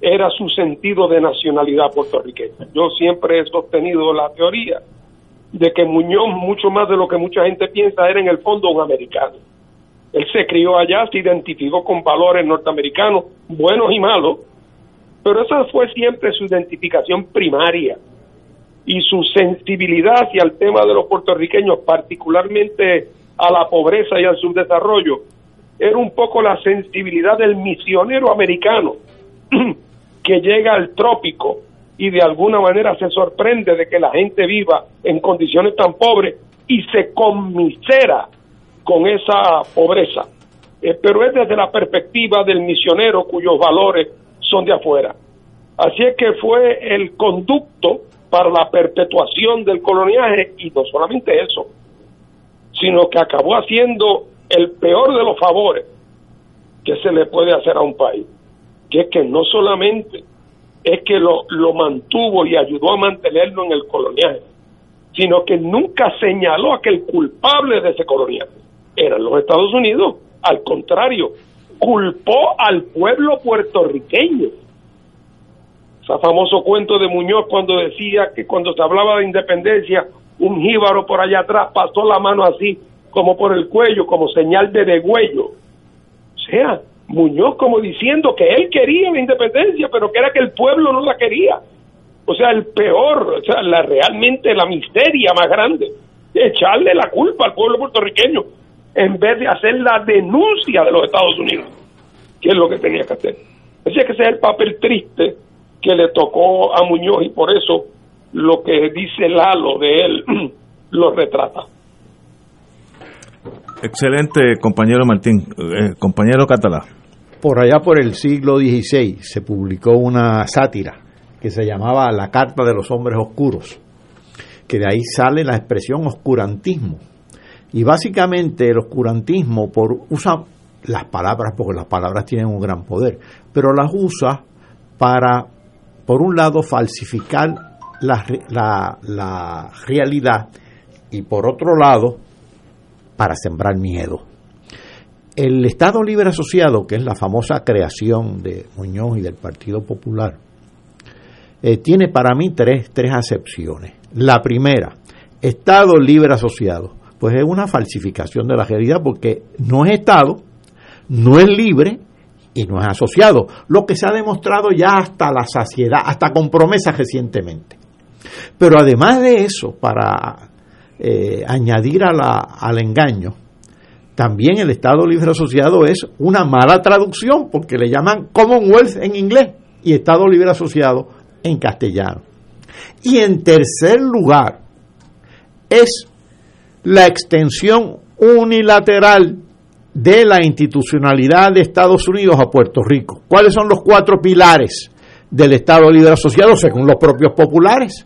era su sentido de nacionalidad puertorriqueña. Yo siempre he sostenido la teoría de que Muñoz, mucho más de lo que mucha gente piensa, era en el fondo un americano. Él se crió allá, se identificó con valores norteamericanos, buenos y malos, pero esa fue siempre su identificación primaria y su sensibilidad hacia el tema de los puertorriqueños, particularmente a la pobreza y al subdesarrollo, era un poco la sensibilidad del misionero americano que llega al trópico y de alguna manera se sorprende de que la gente viva en condiciones tan pobres y se conmisera con esa pobreza. Eh, pero es desde la perspectiva del misionero cuyos valores son de afuera. Así es que fue el conducto para la perpetuación del coloniaje y no solamente eso, sino que acabó haciendo el peor de los favores que se le puede hacer a un país, que es que no solamente es que lo, lo mantuvo y ayudó a mantenerlo en el coloniaje, sino que nunca señaló a que el culpable de ese coloniaje eran los Estados Unidos. Al contrario, culpó al pueblo puertorriqueño. Ese famoso cuento de Muñoz cuando decía que cuando se hablaba de independencia, un jíbaro por allá atrás pasó la mano así, como por el cuello, como señal de degüello. O sea, Muñoz como diciendo que él quería la independencia, pero que era que el pueblo no la quería. O sea, el peor, o sea, la realmente la miseria más grande, echarle la culpa al pueblo puertorriqueño en vez de hacer la denuncia de los Estados Unidos, que es lo que tenía que hacer. Así que ese es el papel triste que le tocó a Muñoz y por eso lo que dice Lalo de él lo retrata. Excelente, compañero Martín. Eh, compañero Catalá. Por allá por el siglo XVI se publicó una sátira que se llamaba La Carta de los Hombres Oscuros, que de ahí sale la expresión oscurantismo. Y básicamente el oscurantismo por, usa las palabras, porque las palabras tienen un gran poder, pero las usa para, por un lado, falsificar la, la, la realidad y por otro lado, para sembrar miedo. El Estado Libre Asociado, que es la famosa creación de Muñoz y del Partido Popular, eh, tiene para mí tres, tres acepciones. La primera, Estado Libre Asociado, pues es una falsificación de la realidad porque no es Estado, no es libre y no es asociado, lo que se ha demostrado ya hasta la saciedad, hasta con promesas recientemente. Pero además de eso, para eh, añadir al engaño, también el Estado Libre Asociado es una mala traducción porque le llaman Commonwealth en inglés y Estado Libre Asociado en castellano. Y en tercer lugar, es la extensión unilateral de la institucionalidad de Estados Unidos a Puerto Rico. ¿Cuáles son los cuatro pilares del Estado Libre Asociado según los propios populares?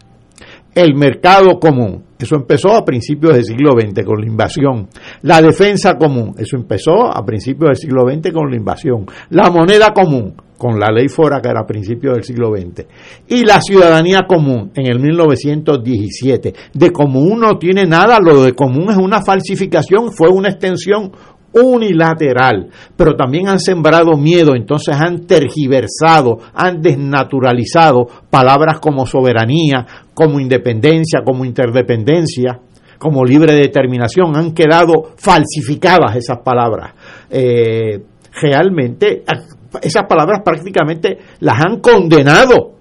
El mercado común, eso empezó a principios del siglo XX con la invasión. La defensa común. Eso empezó a principios del siglo XX con la invasión. La moneda común con la ley Fora que era a principios del siglo XX. Y la ciudadanía común en el 1917. De común no tiene nada, lo de común es una falsificación, fue una extensión unilateral, pero también han sembrado miedo, entonces han tergiversado, han desnaturalizado palabras como soberanía, como independencia, como interdependencia, como libre determinación, han quedado falsificadas esas palabras. Eh, realmente, esas palabras prácticamente las han condenado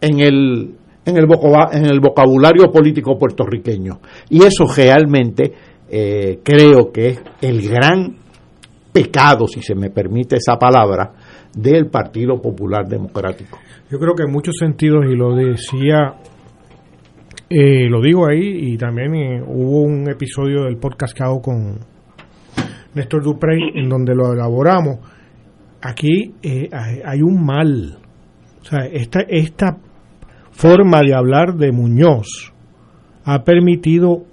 en el, en el, en el vocabulario político puertorriqueño. Y eso realmente eh, creo que es el gran pecado, si se me permite esa palabra, del Partido Popular Democrático. Yo creo que en muchos sentidos, y lo decía, eh, lo digo ahí, y también eh, hubo un episodio del podcast que hago con Néstor Duprey, en donde lo elaboramos, aquí hay hay un mal. O sea, esta, esta forma de hablar de Muñoz ha permitido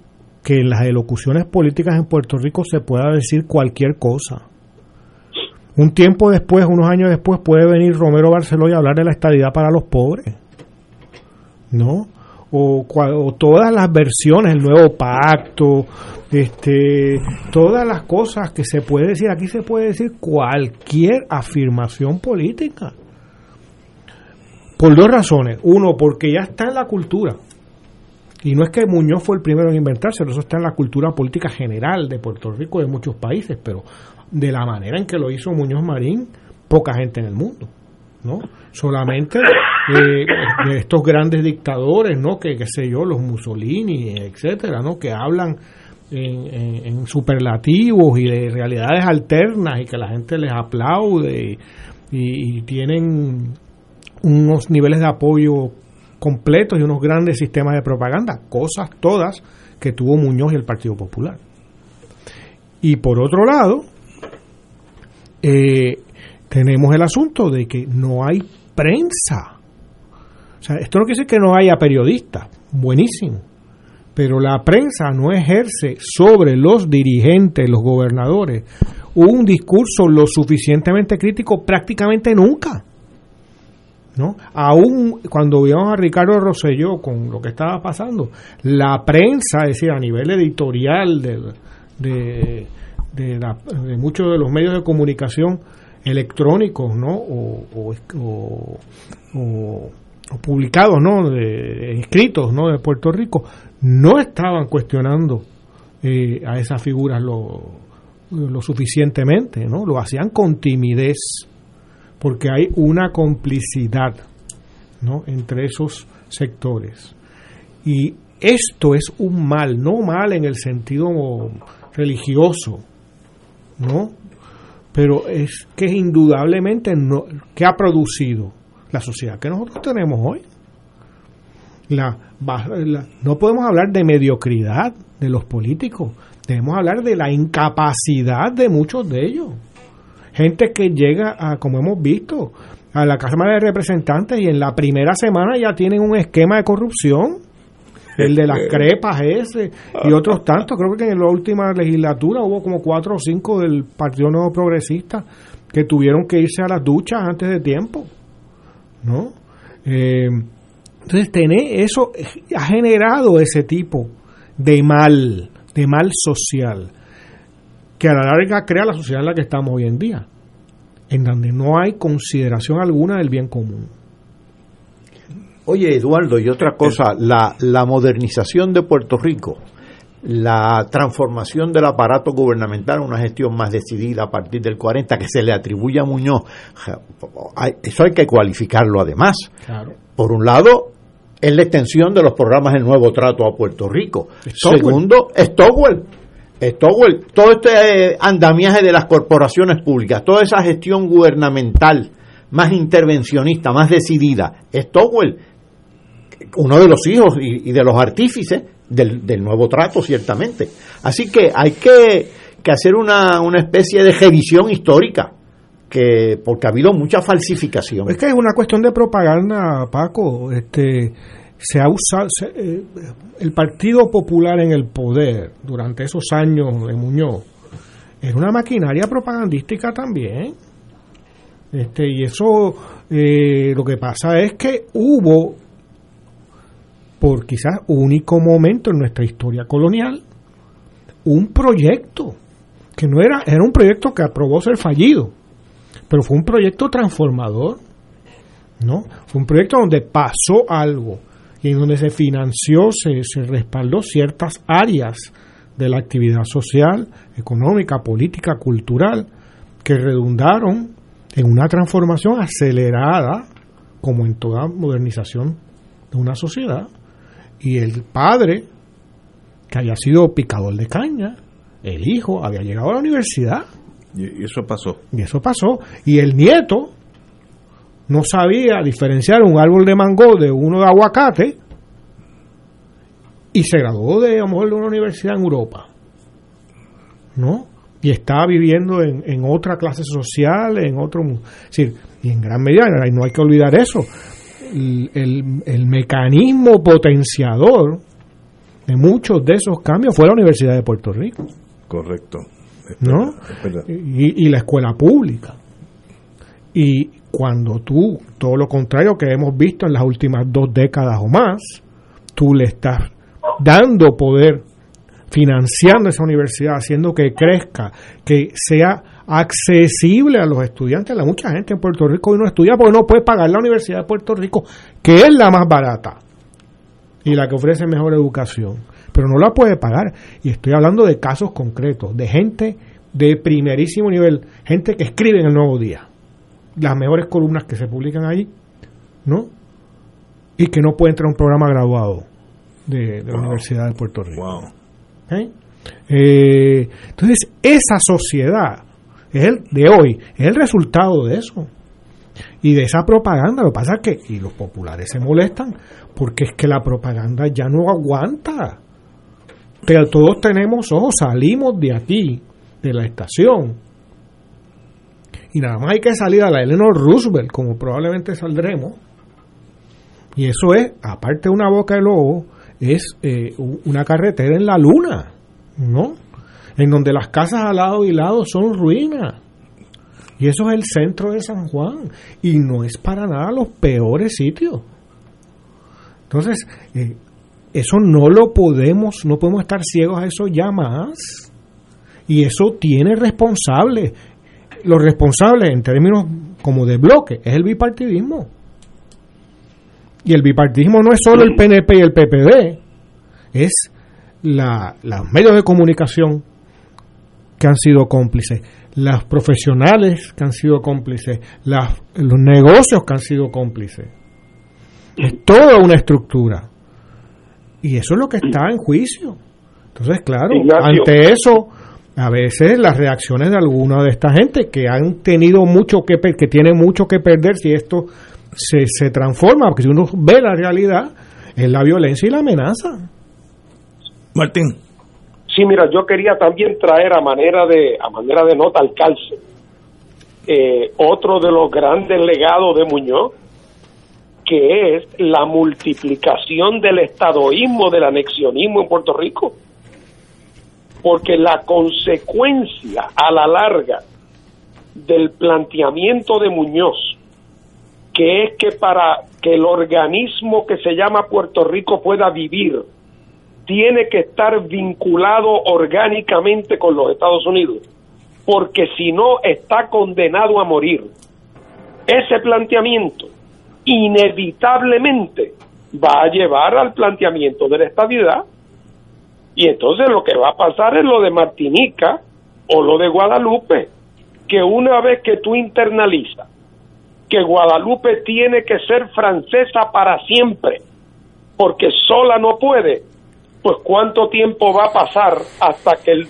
que en las elocuciones políticas en Puerto Rico se pueda decir cualquier cosa. Un tiempo después, unos años después, puede venir Romero Barceló y hablar de la estadidad para los pobres. ¿No? O, o todas las versiones, el nuevo pacto, este, todas las cosas que se puede decir. Aquí se puede decir cualquier afirmación política. Por dos razones. Uno, porque ya está en la cultura. Y no es que Muñoz fue el primero en inventárselo, eso está en la cultura política general de Puerto Rico y de muchos países, pero de la manera en que lo hizo Muñoz Marín, poca gente en el mundo, ¿no? Solamente eh, de estos grandes dictadores, ¿no? Que, qué sé yo, los Mussolini, etcétera, ¿no? Que hablan en, en- superlativos y de realidades alternas y que la gente les aplaude y tienen unos niveles de apoyo completos y unos grandes sistemas de propaganda, cosas todas que tuvo Muñoz y el Partido Popular. Y por otro lado, eh, tenemos el asunto de que no hay prensa. O sea, esto no quiere decir que no haya periodistas, buenísimo, pero la prensa no ejerce sobre los dirigentes, los gobernadores, un discurso lo suficientemente crítico prácticamente nunca. ¿No? Aún cuando vimos a Ricardo Rosselló con lo que estaba pasando, la prensa, es decir, a nivel editorial de, de, de muchos de los medios de comunicación electrónicos, ¿no? O- o publicados, ¿no? De, escritos, ¿no? De Puerto Rico, no estaban cuestionando eh, a esas figuras lo, lo suficientemente, ¿no? Lo hacían con timidez porque hay una complicidad ¿no? entre esos sectores. Y esto es un mal, no mal en el sentido religioso, ¿no? Pero es que indudablemente no, ¿qué ha producido la sociedad que nosotros tenemos hoy? La- no podemos hablar de mediocridad de los políticos, debemos hablar de la incapacidad de muchos de ellos gente que llega a, como hemos visto, a la Cámara de Representantes y en la primera semana ya tienen un esquema de corrupción, el de las crepas ese y otros tantos. Creo que en la última legislatura hubo como cuatro o cinco del Partido Nuevo Progresista que tuvieron que irse a las duchas antes de tiempo, ¿no? Eh, entonces, tener eso ha generado ese tipo de mal, de mal social que a la larga crea la sociedad en la que estamos hoy en día, en donde no hay consideración alguna del bien común. Oye, Eduardo, y otra cosa, la, la modernización de Puerto Rico, la transformación del aparato gubernamental, una gestión más decidida a partir del 40 que se le atribuye a Muñoz, eso hay que cualificarlo además. Claro. Por un lado, es la extensión de los programas del nuevo trato a Puerto Rico. Stowell. Segundo, Stowell. Stowell, todo este eh, andamiaje de las corporaciones públicas, toda esa gestión gubernamental más intervencionista, más decidida, Stowell, uno de los hijos y, y de los artífices del, del nuevo trato, ciertamente. Así que hay que, que hacer una, una especie de revisión histórica, que porque ha habido mucha falsificación. Es que es una cuestión de propaganda, Paco. Este, se ha usado se- eh, el Partido Popular en el poder durante esos años de Muñoz era una maquinaria propagandística también. Este, y eso eh, lo que pasa es que hubo por quizás único momento en nuestra historia colonial un proyecto que no era era un proyecto que aprobó ser fallido pero fue un proyecto transformador, ¿no? Fue un proyecto donde pasó algo y en donde se financió, se, se respaldó ciertas áreas de la actividad social, económica, política, cultural, que redundaron en una transformación acelerada, como en toda modernización de una sociedad. Y el padre, que había sido picador de caña, el hijo había llegado a la universidad. Y y eso pasó. Y eso pasó. Y el nieto no sabía diferenciar un árbol de mango de uno de aguacate y se graduó de, a lo mejor, de una universidad en Europa. ¿No? y está viviendo en, en otra clase social, en otro... Es decir, y en gran medida, y no hay que olvidar eso, el, el, el mecanismo potenciador de muchos de esos cambios fue la Universidad de Puerto Rico. Correcto. ¿no? Y, y, la escuela pública. Y cuando tú, todo lo contrario que hemos visto en las últimas dos décadas o más, tú le estás dando poder, financiando esa universidad, haciendo que crezca, que sea accesible a los estudiantes. La mucha gente en Puerto Rico hoy no estudia porque no puede pagar la Universidad de Puerto Rico, que es la más barata y la que ofrece mejor educación, pero no la puede pagar. Y estoy hablando de casos concretos, de gente de primerísimo nivel, gente que escribe en el Nuevo Día, las mejores columnas que se publican ahí, ¿no? Y que no puede entrar a un programa graduado de, la Universidad de Puerto Rico. Eh, entonces, esa sociedad es el, de hoy es el resultado de eso y de esa propaganda. Lo que pasa es que, y los populares se molestan, porque es que la propaganda ya no aguanta. Pero todos tenemos ojos, salimos de aquí, de la estación, y nada más hay que salir a la Eleanor Roosevelt, como probablemente saldremos. Y eso es, aparte de una boca de lobo, es eh, una carretera en la luna, ¿no? En donde las casas al lado y lado son ruinas. Y eso es el centro de San Juan. Y no es para nada los peores sitios. Entonces, eh, eso no lo podemos, no podemos estar ciegos a eso ya más. Y eso tiene responsables. Los responsables en términos como de bloque es el bipartidismo. Y el bipartidismo no es solo el PNP y el PPD, es la, los medios de comunicación que han sido cómplices, los profesionales que han sido cómplices, los negocios que han sido cómplices. Es toda una estructura. Y eso es lo que está en juicio. Entonces, claro, ante eso, a veces las reacciones de alguna de esta gente que han tenido mucho que que tienen mucho que perder si esto se, se transforma, porque si uno ve la realidad, es la violencia y la amenaza. Martín. Sí, mira, yo quería también traer a manera de, a manera de nota al calce eh, otro de los grandes legados de Muñoz, que es la multiplicación del estadoísmo, del anexionismo en Puerto Rico. Porque la consecuencia a la larga del planteamiento de Muñoz, que es que para que el organismo que se llama Puerto Rico pueda vivir, tiene que estar vinculado orgánicamente con los Estados Unidos, porque si no está condenado a morir. Ese planteamiento inevitablemente va a llevar al planteamiento de la estabilidad y entonces lo que va a pasar es lo de Martinica o lo de Guadalupe, que una vez que tú internalizas que Guadalupe tiene que ser francesa para siempre, porque sola no puede, pues cuánto tiempo va a pasar hasta que el,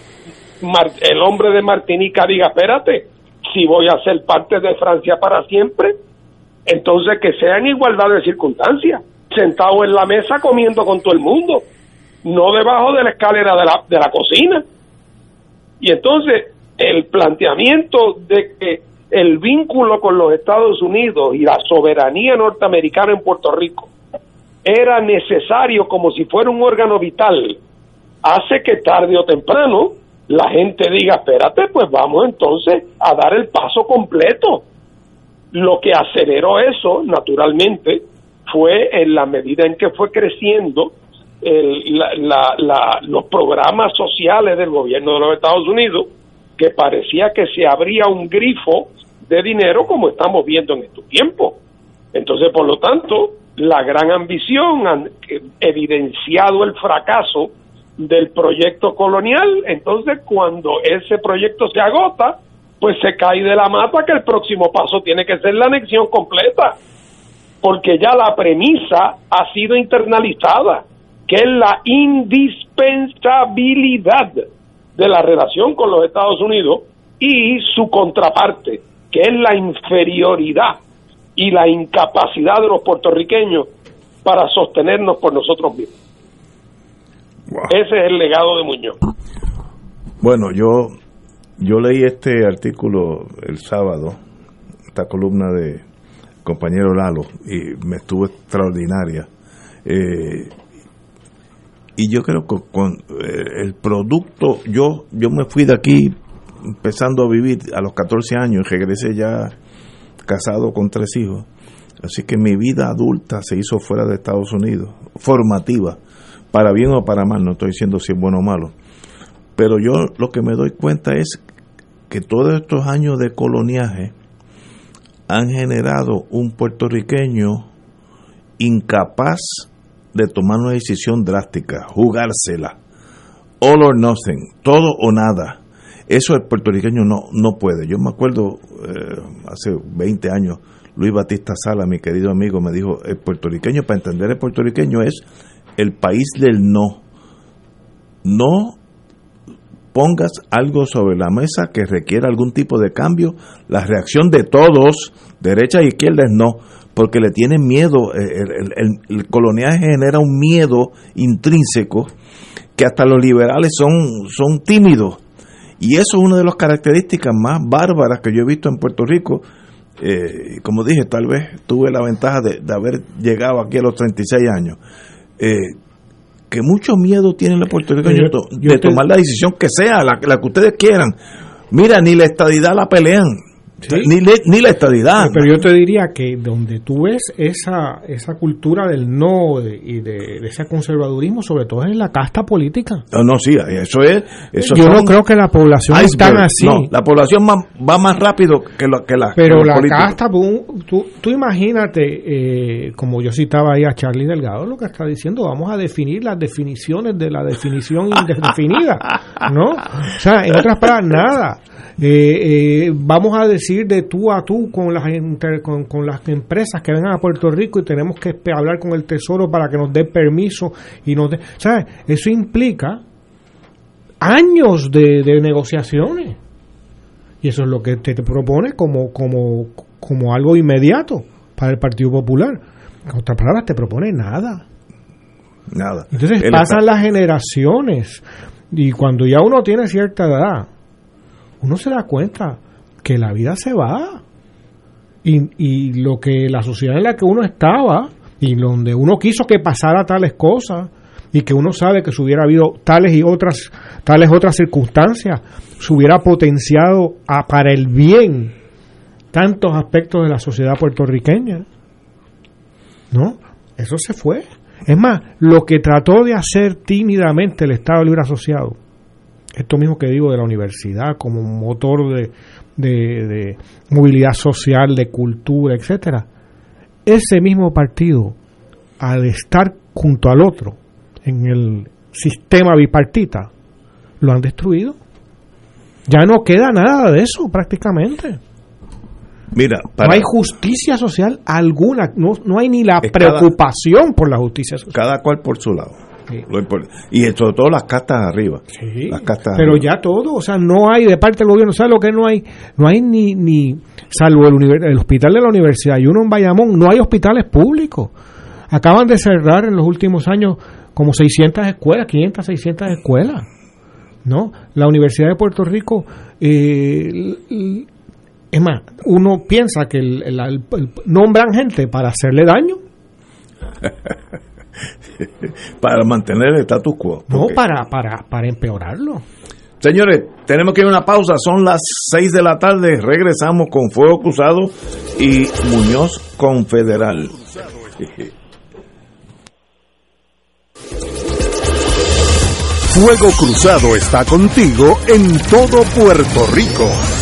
el hombre de Martinica diga, espérate, si voy a ser parte de Francia para siempre, entonces que sea en igualdad de circunstancias, sentado en la mesa comiendo con todo el mundo, no debajo de la escalera de la, de la cocina. Y entonces el planteamiento de que el vínculo con los Estados Unidos y la soberanía norteamericana en Puerto Rico era necesario como si fuera un órgano vital, hace que tarde o temprano la gente diga, espérate, pues vamos entonces a dar el paso completo. Lo que aceleró eso, naturalmente, fue en la medida en que fue creciendo los programas sociales del gobierno de los Estados Unidos, que parecía que se abría un grifo de dinero como estamos viendo en estos tiempos. Entonces, por lo tanto, la gran ambición, han evidenciado el fracaso del proyecto colonial, entonces cuando ese proyecto se agota, pues se cae de la mata que el próximo paso tiene que ser la anexión completa, porque ya la premisa ha sido internalizada, que es la indispensabilidad de la relación con los Estados Unidos y su contraparte, que es la inferioridad y la incapacidad de los puertorriqueños para sostenernos por nosotros mismos. Ese es el legado de Muñoz. Bueno, yo yo leí este artículo el sábado, esta columna de compañero Lalo, y me estuvo extraordinaria. Eh, y yo creo que con eh, el producto, yo, yo me fui de aquí empezando a vivir a los 14 años, regresé ya casado con tres hijos. Así que mi vida adulta se hizo fuera de Estados Unidos, formativa, para bien o para mal, no estoy diciendo si es bueno o malo. Pero yo lo que me doy cuenta es que todos estos años de coloniaje han generado un puertorriqueño incapaz de tomar una decisión drástica, jugársela, all or nothing, todo o nada. Eso el puertorriqueño no, no puede. Yo me acuerdo eh, hace 20 años, Luis Batista Sala, mi querido amigo, me dijo, el puertorriqueño, para entender el puertorriqueño es el país del no. No pongas algo sobre la mesa que requiera algún tipo de cambio. La reacción de todos, derecha y izquierda, es no, porque le tienen miedo. El, el, el genera un miedo intrínseco que hasta los liberales son, son tímidos. Y eso es una de las características más bárbaras que yo he visto en Puerto Rico. Eh, como dije, tal vez tuve la ventaja de, de haber llegado aquí a los 36 años. Eh, que mucho miedo tienen los puertorriqueños de tomar la decisión que sea, la, la, que ustedes quieran. Mira, ni la estadidad la pelean. ¿Sí? Ni, ni, la estadidad. Pero yo te diría que donde tú ves esa, esa cultura del no y de, de, ese conservadurismo, sobre todo es en la casta política. No, no, sí, eso es. Eso yo no creo que la población es tan así. No, la población va, va más rápido que, lo, que la. Pero que la casta, tú, tú imagínate, eh, como yo citaba ahí a Charlie Delgado, lo que está diciendo, vamos a definir las definiciones de la definición indefinida, ¿no? O sea, en otras palabras, nada. Eh, eh, vamos a decir de tú a tú con las, inter, con, con, las empresas que vengan a Puerto Rico y tenemos que hablar con el Tesoro para que nos dé permiso y nos dé, ¿sabes? Eso implica años de, de, negociaciones y eso es lo que te, te, propone como, como, como algo inmediato para el Partido Popular. En otras palabras, te propone nada. Nada. Entonces pasan está... las generaciones y cuando ya uno tiene cierta edad, uno se da cuenta que la vida se va. Y, y, lo que la sociedad en la que uno estaba y donde uno quiso que pasara tales cosas y que uno sabe que si hubiera habido tales y otras tales otras circunstancias se hubiera potenciado a, para el bien tantos aspectos de la sociedad puertorriqueña no eso se fue es más lo que trató de hacer tímidamente el Estado Libre Asociado esto mismo que digo de la universidad como motor de, de, de, movilidad social, de cultura, etcétera, ese mismo partido, al estar junto al otro en el sistema bipartita, lo han destruido. Ya no queda nada de eso prácticamente. Mira, para, no hay justicia social alguna, no, no hay ni la preocupación cada, por la justicia social. Cada cual por su lado. Sí. Y sobre todo las castas arriba. Sí, las castas pero arriba. ya todo, o sea, no hay de parte del gobierno, ¿sabes lo que no hay? No hay ni, ni salvo el, el hospital de la universidad y uno en Bayamón, no hay hospitales públicos. Acaban de cerrar en los últimos años como 600 escuelas, 500, 600 escuelas. ¿No? La Universidad de Puerto Rico, eh, es más, uno piensa que el, el, el, nombran gente para hacerle daño. para mantener el status quo. No, para, para, para empeorarlo. Señores, tenemos que ir a una pausa. Son las 6 de la tarde. Regresamos con Fuego Cruzado y Muñoz Confederal. Fuego Cruzado está contigo en todo Puerto Rico.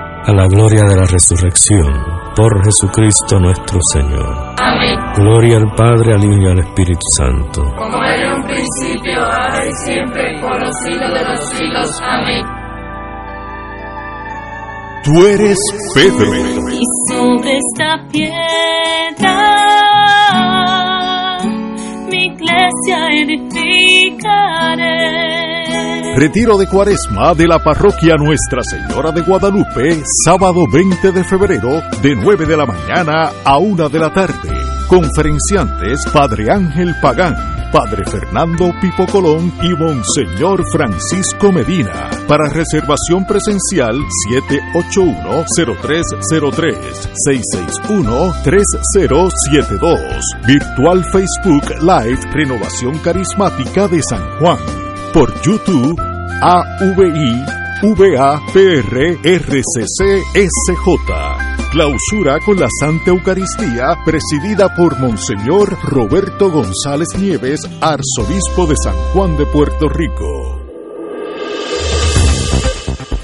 a la gloria de la resurrección, por Jesucristo nuestro Señor. Amén. Gloria al Padre, al Hijo y al Espíritu Santo. Como era un principio, ahora y siempre, por los siglos de los siglos. Amén. Tú eres Pedro. Y sobre esta piedra mi iglesia edificaré. Retiro de Cuaresma de la parroquia Nuestra Señora de Guadalupe, sábado 20 de febrero, de 9 de la mañana a 1 de la tarde. Conferenciantes Padre Ángel Pagán, Padre Fernando Pipo Colón y Monseñor Francisco Medina. Para reservación presencial 781-0303, 661-3072. Virtual Facebook Live Renovación Carismática de San Juan. Por YouTube AVI VAPR RCC SJ. Clausura con la Santa Eucaristía presidida por Monseñor Roberto González Nieves, arzobispo de San Juan de Puerto Rico.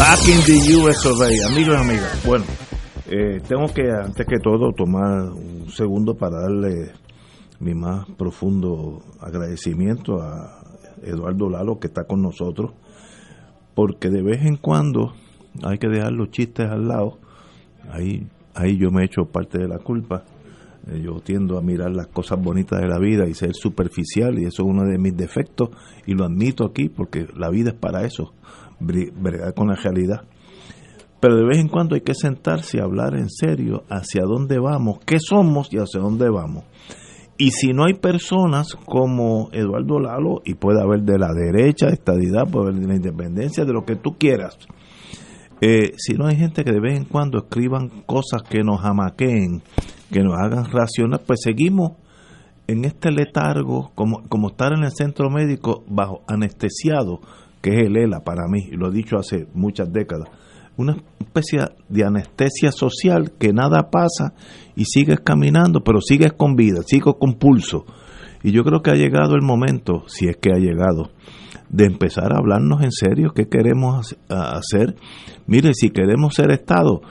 Back in the US of A. Amigos y amigas, bueno, eh, tengo que antes que todo tomar un segundo para darle mi más profundo agradecimiento a Eduardo Lalo que está con nosotros, porque de vez en cuando hay que dejar los chistes al lado, ahí, ahí yo me he hecho parte de la culpa, Eh, yo tiendo a mirar las cosas bonitas de la vida y ser superficial y eso es uno de mis defectos y lo admito aquí porque la vida es para eso, bregar con la realidad. Pero de vez en cuando hay que sentarse y hablar en serio hacia dónde vamos, qué somos y hacia dónde vamos. Y si no hay personas como Eduardo Lalo, y puede haber de la derecha, de estadidad, puede haber de la independencia, de lo que tú quieras, eh, si no hay gente que de vez en cuando escriban cosas que nos amaqueen, que nos hagan racionar, pues seguimos en este letargo, como, como estar en el centro médico bajo anestesiado, que es el ELA para mí, y lo he dicho hace muchas décadas, una especie de anestesia social que nada pasa y sigues caminando, pero sigues con vida, sigues con pulso. Y yo creo que ha llegado el momento, si es que ha llegado, de empezar a hablarnos en serio qué queremos hacer. Mire, si queremos ser Estado,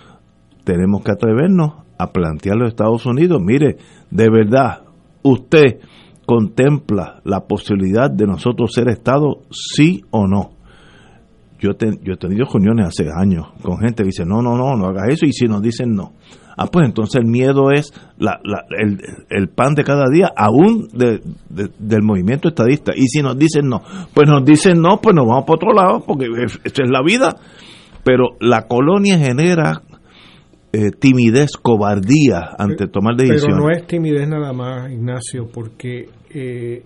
tenemos que atrevernos a plantearlo a Estados Unidos. Mire, de verdad, usted contempla la posibilidad de nosotros ser Estado, sí o no. Yo, te- yo he tenido reuniones hace años con gente que dice, no, no, no, no hagas eso, y si nos dicen no. Ah, pues entonces el miedo es la, la- el, el pan de cada día, aún de- de- del movimiento estadista. Y si nos dicen no, pues nos dicen no, pues nos vamos para otro lado, porque es- esa es la vida. Pero la colonia genera eh, timidez, cobardía ante tomar Pero decisiones. no es timidez nada más, Ignacio, porque eh,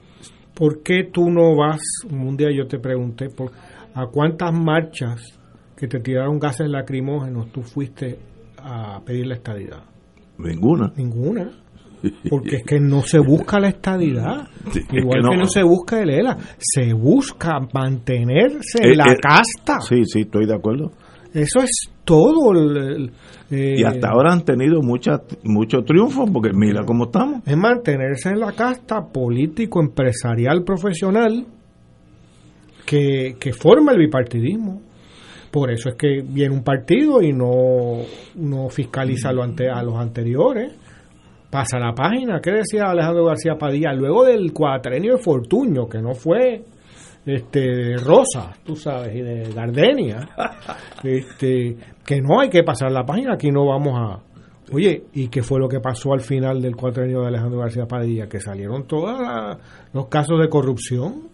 ¿por qué tú no vas? Un día yo te pregunté, por, ¿A cuántas marchas que te tiraron gases lacrimógenos tú fuiste a pedir la estadidad? Ninguna. Ninguna. Porque es que no se busca la estadidad. Sí, Igual que que, no. no. se busca el ELA. Se busca mantenerse en Eh, la eh, casta. Sí, sí, estoy de acuerdo. Eso es todo. el- el- eh, Y hasta ahora han tenido mucha, mucho triunfo, porque mira cómo estamos. Es mantenerse en la casta político, empresarial, profesional que, que forma el bipartidismo. Por eso es que viene un partido y no, no fiscaliza lo ante, a los anteriores. Pasa la página. ¿Qué decía Alejandro García Padilla? Luego del cuatrenio de Fortuño, que no fue este de Rosa, tú sabes, y de Gardenia, este, que no hay que pasar la página, aquí no vamos a... Oye, ¿y qué fue lo que pasó al final del cuatrenio de Alejandro García Padilla? Que salieron todos los casos de corrupción,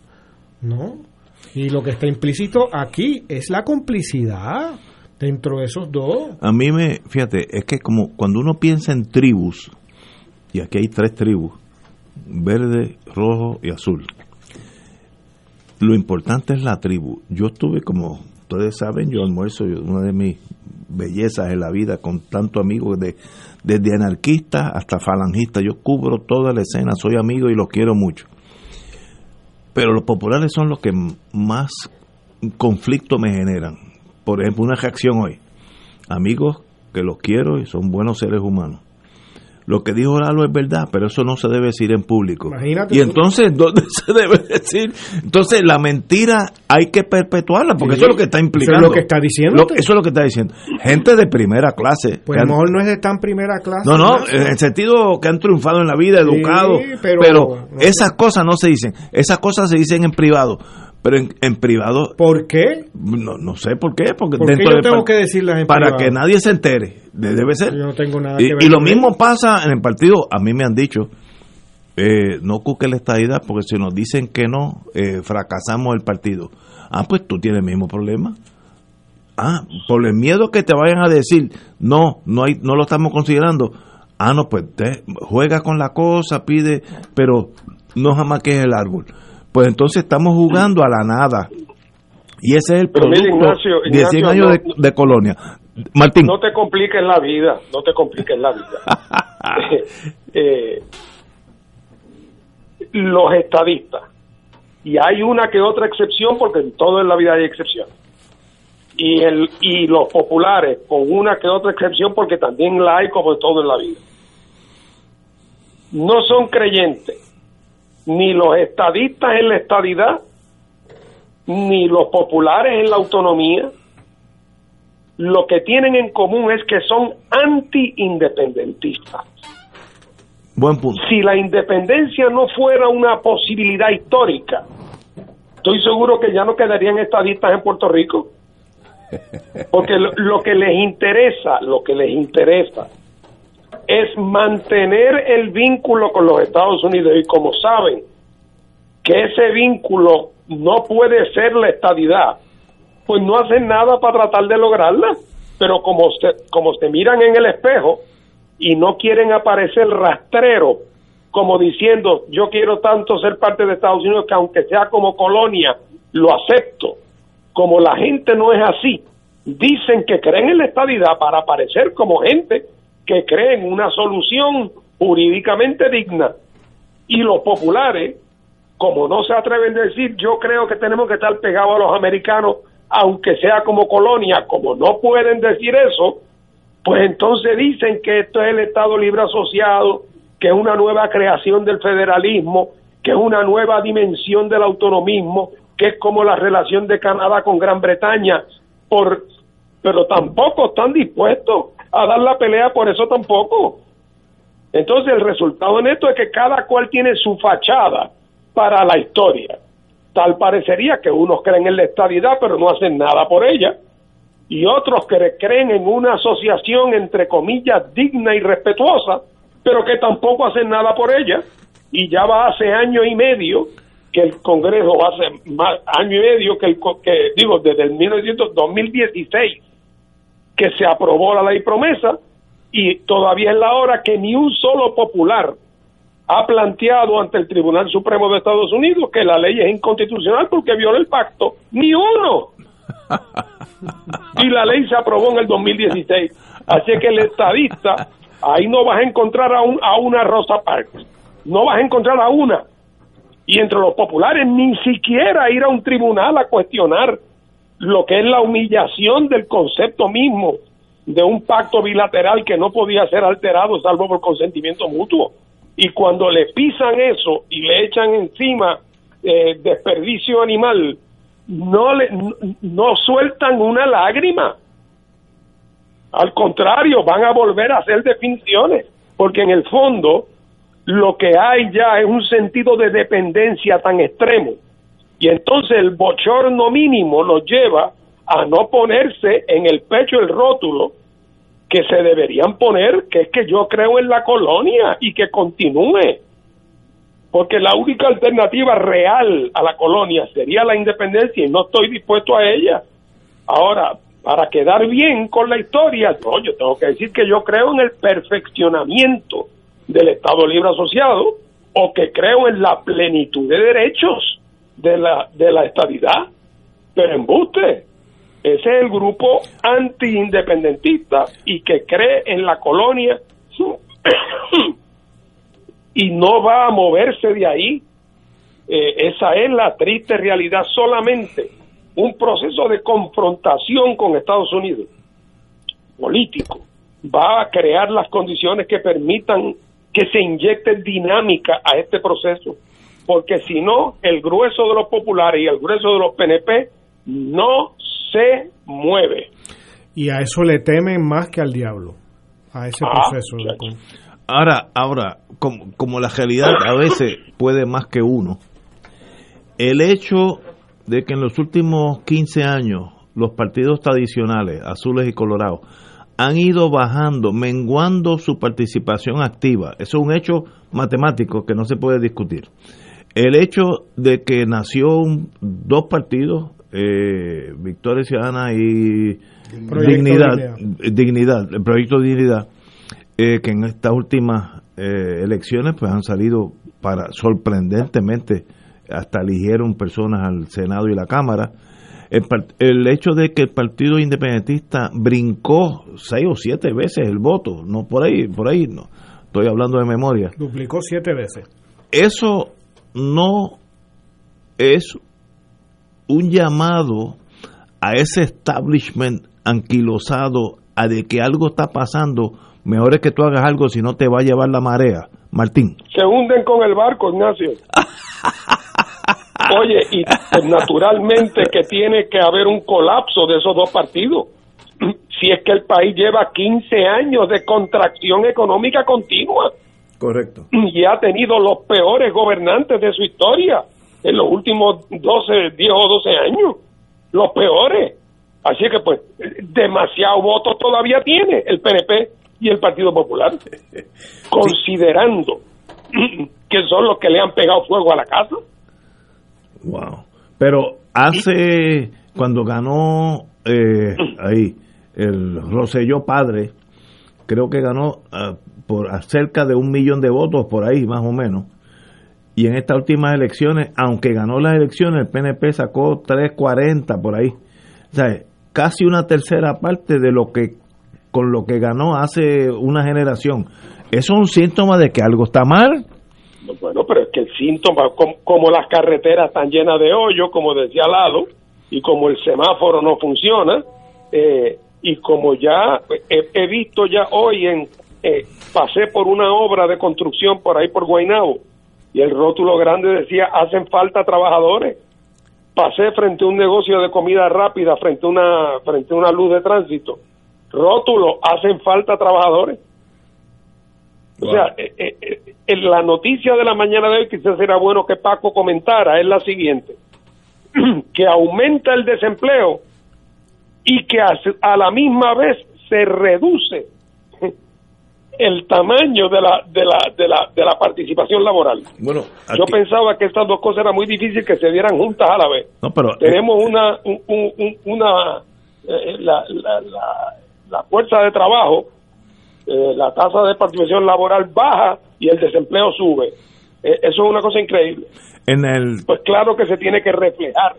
¿no? Y lo que está implícito aquí es la complicidad dentro de esos dos. A mí me, fíjate, es que como cuando uno piensa en tribus, y aquí hay tres tribus, verde, rojo y azul, lo importante es la tribu. Yo estuve, como ustedes saben, yo almuerzo, una de mis bellezas en la vida, con tantos amigos, de, desde anarquistas hasta falangistas, yo cubro toda la escena, soy amigo y los quiero mucho. Pero los populares son los que más conflicto me generan. Por ejemplo, una reacción hoy. Amigos que los quiero y son buenos seres humanos. Lo que dijo Lalo es verdad, pero eso no se debe decir en público. Imagínate y entonces, ¿dónde se debe decir? Entonces, la mentira hay que perpetuarla, porque Sí, eso es lo que está eso es implicando. lo que está diciendo Lo- eso es lo que está diciendo. Gente de primera clase. Pues a lo mejor no es de tan primera clase. no, no, en el sentido que han triunfado en la vida, Sí, educados, pero- pero, no esas cosas no se dicen, esas cosas se dicen en privado, pero en, en privado, ¿Por qué? no, no sé por qué, porque ¿Por qué yo tengo par- que decirlas en para privado? que nadie se entere, de- debe ser. Yo no tengo nada y, que ver y lo mismo pasa en el partido, a mí me han dicho, eh, no cuque la estadidad, porque si nos dicen que no, eh, fracasamos el partido. Ah, pues tú tienes el mismo problema. Ah, por el miedo que te vayan a decir, no, no hay, no lo estamos considerando. Ah, no, pues te- juega con la cosa, pide, pero no jamás que es el árbol. Pues entonces estamos jugando a la nada. Y ese es el Pero producto mire, Ignacio, de Ignacio, 100 años no- de, de colonia. Martín. No te compliques la vida, no te compliques la vida. Eh, los estadistas, y hay una que otra excepción, porque en todo en la vida hay excepciones, y, el, y los populares, con una que otra excepción, porque también la hay como en todo en la vida, no son creyentes, ni los estadistas en la estadidad, ni los populares en la autonomía, lo que tienen en común es que son anti-independentistas. Buen punto. Si la independencia no fuera una posibilidad histórica, estoy seguro que ya no quedarían estadistas en Puerto Rico. Porque lo, lo que les interesa, lo que les interesa es mantener el vínculo con los Estados Unidos y como saben que ese vínculo no puede ser la estadidad, pues no hacen nada para tratar de lograrla, pero como se, como se miran en el espejo y no quieren aparecer rastrero, como diciendo yo quiero tanto ser parte de Estados Unidos que aunque sea como colonia, lo acepto. Como la gente no es así, dicen que creen en la estadidad para aparecer como gente que cree en una solución jurídicamente digna. Y los populares, como no se atreven a decir yo creo que tenemos que estar pegados a los americanos, aunque sea como colonia, como no pueden decir eso, pues entonces dicen que esto es el Estado Libre Asociado, que es una nueva creación del federalismo, que es una nueva dimensión del autonomismo, que es como la relación de Canadá con Gran Bretaña, por, pero tampoco están dispuestos a dar la pelea por eso tampoco. Entonces el resultado en esto es que cada cual tiene su fachada para la historia. Tal parecería que unos creen en la estabilidad pero no hacen nada por ella y otros que creen en una asociación entre comillas digna y respetuosa, pero que tampoco hacen nada por ella. Y ya va hace año y medio que el Congreso, hace más año y medio que el que digo desde el 1900 2016 que se aprobó la ley promesa y todavía es la hora que ni un solo popular ha planteado ante el Tribunal Supremo de Estados Unidos que la ley es inconstitucional porque viola el pacto. Ni uno. y la ley se aprobó en el 2016. Así que el estadista, ahí no vas a encontrar a, un, a una Rosa Parks, no vas a encontrar a una. Y entre los populares ni siquiera ir a un tribunal a cuestionar lo que es la humillación del concepto mismo de un pacto bilateral que no podía ser alterado salvo por consentimiento mutuo. Y cuando le pisan eso y le echan encima eh, desperdicio animal, no, le, no, sueltan una lágrima. Al contrario, van a volver a hacer definiciones, porque en el fondo lo que hay ya es un sentido de dependencia tan extremo. Y entonces el bochorno mínimo los lleva a no ponerse en el pecho el rótulo que se deberían poner, que es que yo creo en la colonia y que continúe. Porque la única alternativa real a la colonia sería la independencia y no estoy dispuesto a ella. Ahora, para quedar bien con la historia, no, yo tengo que decir que yo creo en el perfeccionamiento del Estado Libre Asociado o que creo en la plenitud de derechos de la, de la estabilidad. Pero embuste, ese es el grupo anti-independentista y que cree en la colonia y no va a moverse de ahí. Eh, esa es la triste realidad. Solamente un proceso de confrontación con Estados Unidos político va a crear las condiciones que permitan que se inyecte dinámica a este proceso, porque si no, el grueso de los populares y el grueso de los PNP no se mueve. Y a eso le temen más que al diablo, a ese Ah, proceso. de- Ahora, ahora, como, como la realidad a veces puede más que uno, el hecho de que en los últimos 15 años los partidos tradicionales, azules y colorados, han ido bajando, menguando su participación activa. Eso es un hecho matemático que no se puede discutir. El hecho de que nació un- dos partidos, eh, Victoria Ciudadana y Proyecto Dignidad, Dignidad. Dignidad, el proyecto Dignidad, eh, que en estas últimas eh, elecciones pues han salido para sorprendentemente hasta eligieron personas al Senado y la Cámara. El, el hecho de que el Partido Independentista brincó seis o siete veces el voto, no por ahí, por ahí no, estoy hablando de memoria. Duplicó siete veces. Eso no es un llamado a ese establishment anquilosado a de que algo está pasando, mejor es que tú hagas algo si no te va a llevar la marea. Martín. Se hunden con el barco, Ignacio. Oye, y pues, naturalmente que tiene que haber un colapso de esos dos partidos. Si es que el país lleva 15 años de contracción económica continua Correcto. y ha tenido los peores gobernantes de su historia en los últimos 12, 10 o 12 años. Los peores. Así que pues demasiado votos todavía tiene el PNP y el Partido Popular, considerando que son los que le han pegado fuego a la casa. Wow. Pero hace, cuando ganó eh, ahí el Roselló padre, creo que ganó ah, por cerca de un millón de votos por ahí, más o menos. Y en estas últimas elecciones, aunque ganó las elecciones, el PNP sacó 340 por ahí. O sea, casi una tercera parte de lo que con lo que ganó hace una generación. Eso es un síntoma de que algo está mal. Bueno, pero es que el síntoma, como, como las carreteras están llenas de hoyo, como decía Lalo, y como el semáforo no funciona, eh, y como ya he, he visto ya hoy en eh, pasé por una obra de construcción por ahí por Guaynabo y el rótulo grande decía hacen falta trabajadores pasé frente a un negocio de comida rápida frente a una frente a una luz de tránsito. Rótulo hacen falta trabajadores o sea eh, eh, eh, en la noticia de la mañana de hoy quizás era bueno que Paco comentara es la siguiente. Que aumenta el desempleo y que a, a la misma vez se reduce el tamaño de la, de la, de la, de la participación laboral. Bueno, Yo pensaba que estas dos cosas era muy difícil que se dieran juntas a la vez. no, pero eh, Tenemos una, un- un- un- una eh, la, la, la, la fuerza de trabajo eh, la tasa de participación laboral baja y el desempleo sube. Eh, eso es una cosa increíble. En el, Pues claro que se tiene que reflejar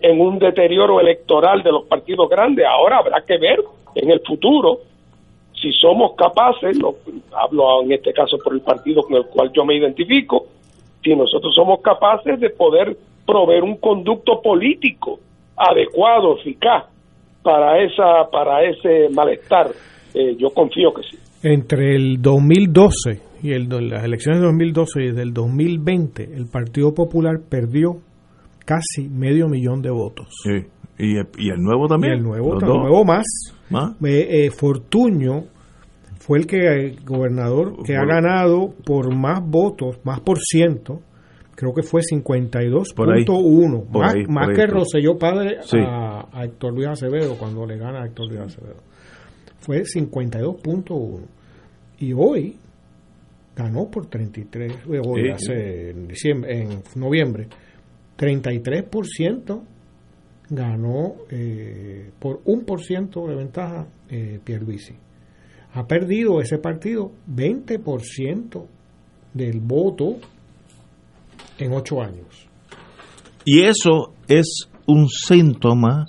en un deterioro electoral de los partidos grandes. Ahora habrá que ver en el futuro si somos capaces, lo- hablo en este caso por el partido con el cual yo me identifico, si nosotros somos capaces de poder proveer un conducto político adecuado, eficaz para esa para ese malestar. Eh, yo confío que sí. Entre el 2012 y el, las elecciones de 2012 y del 2020, el Partido Popular perdió casi medio millón de votos. sí, y, el- y el nuevo también. Y el nuevo, el nuevo más. ¿Más? Eh, eh, Fortuño fue el que eh, gobernador que ha ganado por más votos, más por ciento, creo que fue Por ahí. 52.1, Por más, ahí, más ahí, que Rosselló padre Sí. a, a Héctor Luis Acevedo cuando le gana a Héctor Luis Acevedo. Fue 52.1. Y hoy ganó por 33, eh, hoy Sí, hace en diciembre, en noviembre, 33% ganó eh, por un por ciento de ventaja eh, Pierluisi. Ha perdido ese partido 20% del voto en ocho años. Y eso es un síntoma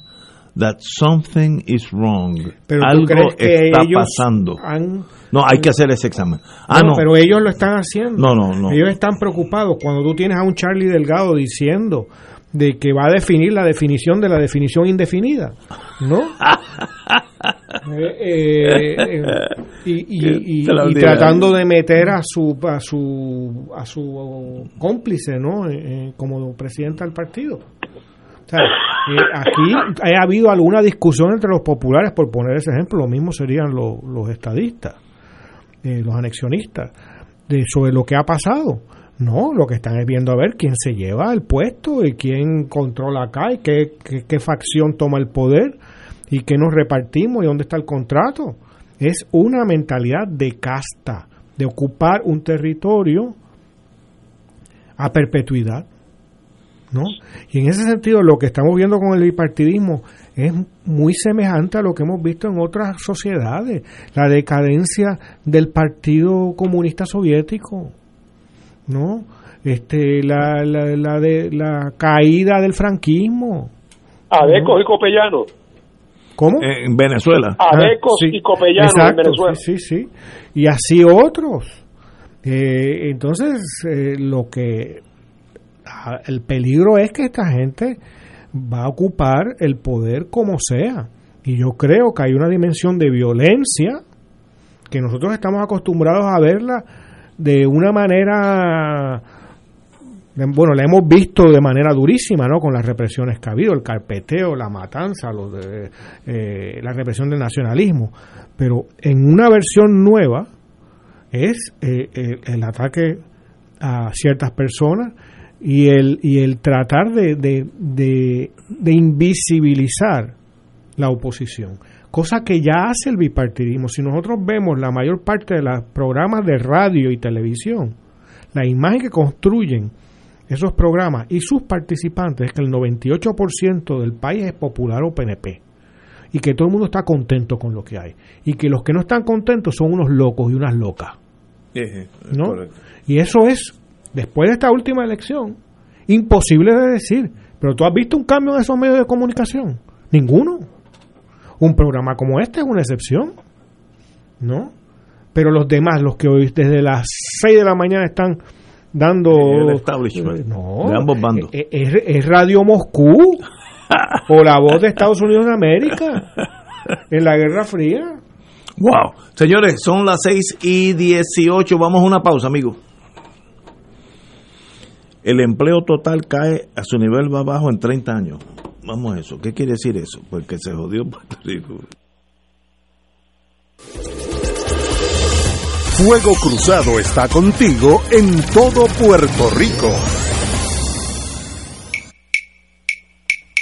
that something is wrong. Pero ¿tú Algo está pasando. han- No, hay que hacer ese examen. Ah, no. pero ellos lo están haciendo. No, no, no. Ellos están preocupados cuando tú tienes a un Charlie Delgado diciendo de que va a definir la definición de la definición indefinida, ¿no? Eh, eh, eh, y, tratando de meter a su a su a su cómplice, ¿no? Eh, como presidente del partido. O sea, aquí ha habido alguna discusión entre los populares, por poner ese ejemplo, lo mismo serían los, los estadistas, los anexionistas, de, sobre lo que ha pasado. No, lo que están es viendo a ver quién se lleva el puesto y quién controla acá y qué, qué, qué facción toma el poder y qué nos repartimos y dónde está el contrato. Es una mentalidad de casta, de ocupar un territorio a perpetuidad. ¿no? Y en ese sentido, lo que estamos viendo con el bipartidismo es muy semejante a lo que hemos visto en otras sociedades, la decadencia del Partido Comunista Soviético, ¿no? Este, la, la, la, de, la caída del franquismo. Adecos y copellanos. ¿Cómo? En Venezuela. Adecos Ah, sí. y copellanos en Venezuela. Sí, sí, sí. Y así otros. Eh, entonces, eh, lo que ah, el peligro es que esta gente va a ocupar el poder como sea. Y yo creo que hay una dimensión de violencia que nosotros estamos acostumbrados a verla de una manera bueno, la hemos visto de manera durísima, ¿no? Con las represiones que ha habido, el carpeteo, la matanza, los de, eh, la represión del nacionalismo. Pero en una versión nueva es eh, el, el ataque a ciertas personas y el, y el tratar de, de, de invisibilizar la oposición. Cosa que ya hace el bipartidismo. Si nosotros vemos la mayor parte de los programas de radio y televisión, la imagen que construyen esos programas y sus participantes es que el 98% del país es popular o PNP y que todo el mundo está contento con lo que hay y que los que no están contentos son unos locos y unas locas, ¿no? Y eso es después de esta última elección imposible de decir, pero tú has visto un cambio en esos medios de comunicación? Ninguno. Un programa como este es una excepción, ¿no? Pero los demás, los que hoy desde las 6 de la mañana están dando El establishment. Eh, no, De ambos bandos. eh, Es, es Radio Moscú o la voz de Estados Unidos de América en la Guerra Fría. Wow. Señores, son las 6 y 18. Vamos a una pausa, amigo. El empleo total cae a su nivel más bajo en 30 años. Vamos a eso. ¿Qué quiere decir eso? Pues que se jodió Puerto Rico. Fuego Cruzado está contigo en todo Puerto Rico.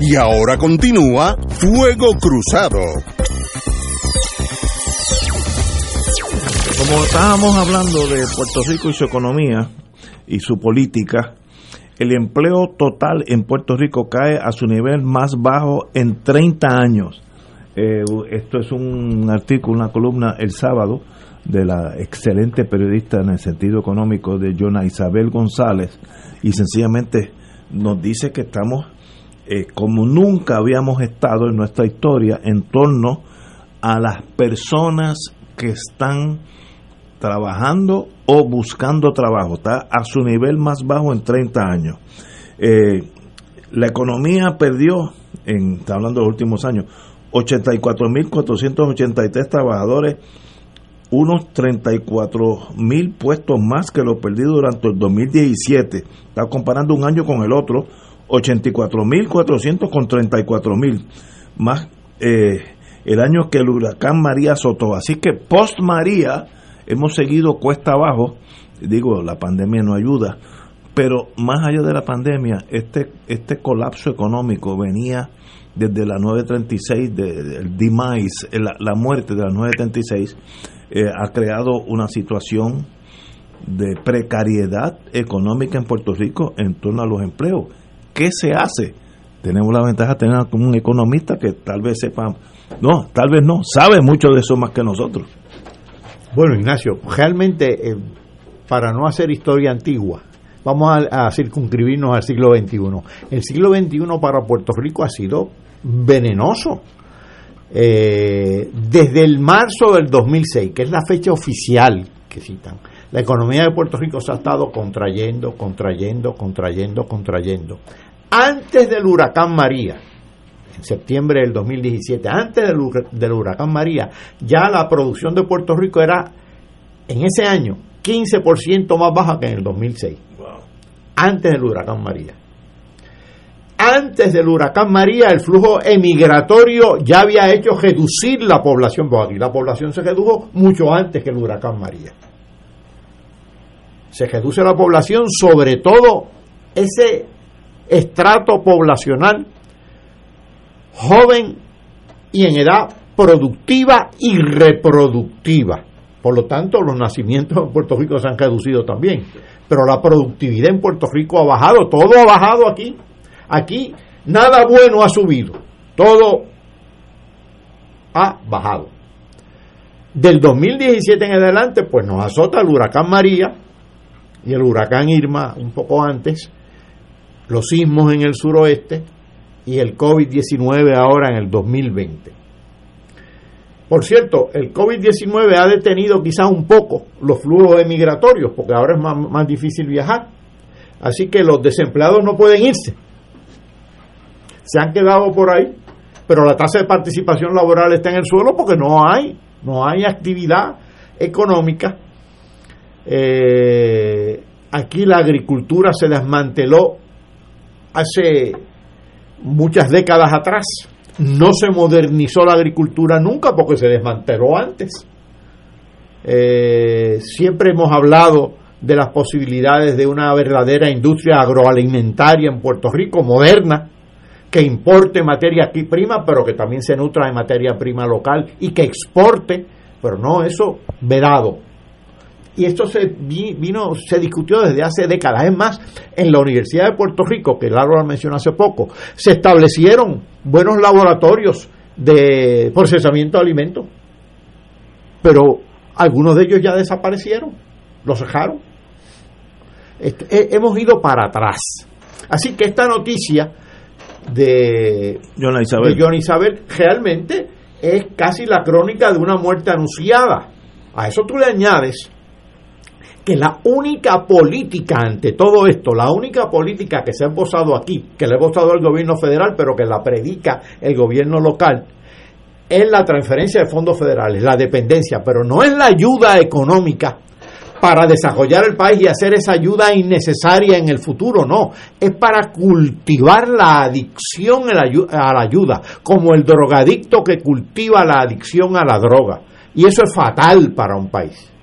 Y ahora continúa Fuego Cruzado. Como estábamos hablando de Puerto Rico y su economía y su política, el empleo total en Puerto Rico cae a su nivel más bajo en 30 años. Eh, esto es un artículo, una columna el sábado de la excelente periodista en el sentido económico de Jonah Isabel González y sencillamente nos dice que estamos eh, como nunca habíamos estado en nuestra historia en torno a las personas que están trabajando o buscando trabajo. Está a su nivel más bajo en 30 años. Eh, la economía perdió, en, está hablando de los últimos años, 84.483 trabajadores, unos 34.000 puestos más que los perdidos durante el 2017. Está comparando un año con el otro, 84.400 con 34.000, más eh, el año que el huracán María azotó. Así que post María hemos seguido cuesta abajo, digo, la pandemia no ayuda, pero más allá de la pandemia, este, este colapso económico venía desde la 936, del de, demise, la, la, muerte de la 936, eh, ha creado una situación de precariedad económica en Puerto Rico en torno a los empleos. ¿Qué se hace? Tenemos la ventaja de tener como un economista que tal vez sepa, no, tal vez no, sabe mucho de eso más que nosotros. Bueno, Ignacio, realmente, eh, para no hacer historia antigua, vamos a, circunscribirnos al siglo XXI. El siglo XXI para Puerto Rico ha sido venenoso. Eh, desde el marzo del 2006, que es la fecha oficial que citan, la economía de Puerto Rico se ha estado contrayendo, contrayendo, contrayendo, contrayendo. Antes del huracán María, en septiembre del 2017, antes del, del, huracán María, ya la producción de Puerto Rico era en ese año 15% más baja que en el 2006. Wow. Antes del huracán María. antes del huracán María el flujo emigratorio ya había hecho reducir la población, porque aquí la población se redujo mucho antes que el huracán María. Se reduce la población, sobre todo ese estrato poblacional joven y en edad productiva y reproductiva. Por lo tanto, los nacimientos en Puerto Rico se han reducido también. Pero la productividad en Puerto Rico ha bajado, todo ha bajado aquí. Aquí nada bueno ha subido, todo ha bajado. Del 2017 en adelante, pues nos azota el huracán María y el huracán Irma un poco antes, los sismos en el suroeste y el COVID-19 ahora en el 2020. Por cierto, el COVID-19 ha detenido quizás un poco los flujos emigratorios, porque ahora es más, más difícil viajar. Así que los desempleados no pueden irse. Se han quedado por ahí, pero la tasa de participación laboral está en el suelo porque no hay, no hay actividad económica. Eh, aquí la agricultura se desmanteló hace muchas décadas atrás no se modernizó la agricultura nunca porque se desmanteló antes. Eh, siempre hemos hablado de las posibilidades de una verdadera industria agroalimentaria en Puerto Rico, moderna, que importe materia prima, pero que también se nutra de materia prima local y que exporte, pero no eso vedado. Y esto se vino, se discutió desde hace décadas. Es más, en la Universidad de Puerto Rico, que Laro lo mencionó hace poco, se establecieron buenos laboratorios de procesamiento de alimentos. Pero algunos de ellos ya desaparecieron, los dejaron. hemos ido para atrás. Así que esta noticia de John Isabel. de John Isabel realmente es casi la crónica de una muerte anunciada. A eso tú le añades que la única política ante todo esto, la única política que se ha posado aquí, que le ha posado el gobierno federal, pero que la predica el gobierno local, es la transferencia de fondos federales, la dependencia, pero no es la ayuda económica para desarrollar el país y hacer esa ayuda innecesaria en el futuro, no, es para cultivar la adicción a la ayuda, como el drogadicto que cultiva la adicción a la droga. Y eso es fatal para un país.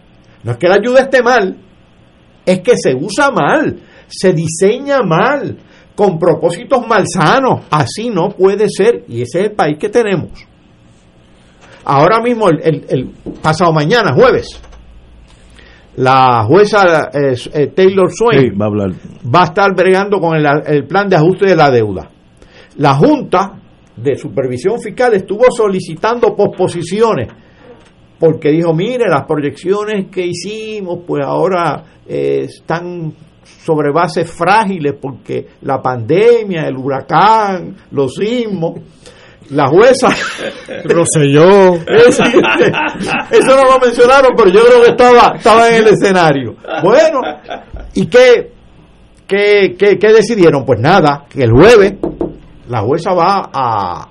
No es que la ayuda esté mal, es que se usa mal, se diseña mal, con propósitos malsanos. Así no puede ser, y ese es el país que tenemos. Ahora mismo, el, pasado mañana, jueves, la jueza eh, eh, Taylor Swain va, a hablar. va a estar bregando con el, el plan de ajuste de la deuda. La Junta de Supervisión Fiscal estuvo solicitando posposiciones porque dijo, mire, las proyecciones que hicimos, pues ahora eh, están sobre bases frágiles porque la pandemia, el huracán, los sismos. La jueza Roselló. Eso, eso no lo mencionaron, pero yo creo que estaba, estaba en el escenario. Bueno, ¿y qué, qué, qué, qué decidieron? Pues nada, que el jueves la jueza va a,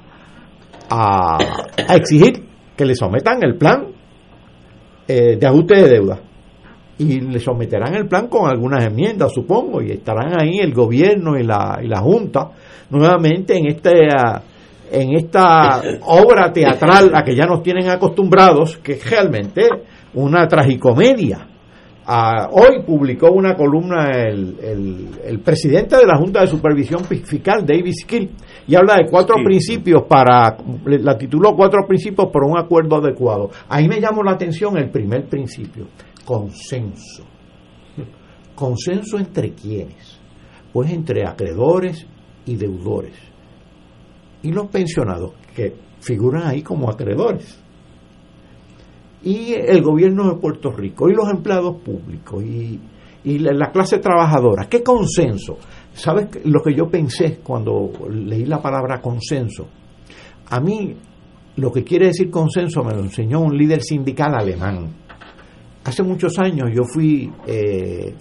a, a exigir que le sometan el plan eh, de ajuste de deuda. Y le someterán el plan con algunas enmiendas, supongo, y estarán ahí el gobierno y la, y la Junta nuevamente en este en esta obra teatral a que ya nos tienen acostumbrados, que es realmente una tragicomedia. Ah, hoy publicó una columna el, el, el, presidente de la Junta de Supervisión Fiscal, David Skill, y habla de cuatro principios para, la tituló Cuatro principios por un acuerdo adecuado. Ahí me llamó la atención el primer principio, consenso. ¿Consenso entre quiénes? Pues entre acreedores y deudores. Y los pensionados, que figuran ahí como acreedores y el gobierno de Puerto Rico y los empleados públicos y, y la, la, clase trabajadora. ¿Qué consenso? ¿Sabes lo que yo pensé cuando leí la palabra consenso? A mí lo que quiere decir consenso me lo enseñó un líder sindical alemán. Hace muchos años yo fui eh,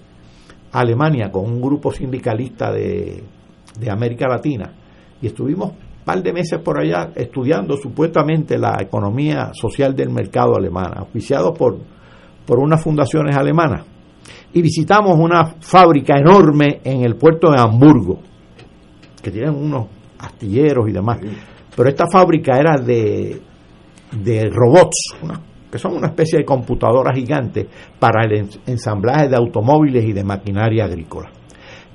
a Alemania con un grupo sindicalista de, de América Latina y estuvimos par de meses por allá estudiando supuestamente la economía social del mercado alemán, auspiciado por, por unas fundaciones alemanas. Y visitamos una fábrica enorme en el puerto de Hamburgo. que tienen unos astilleros y demás. Pero esta fábrica era de, de robots, que son una especie de computadoras gigantes para el ensamblaje de automóviles y de maquinaria agrícola.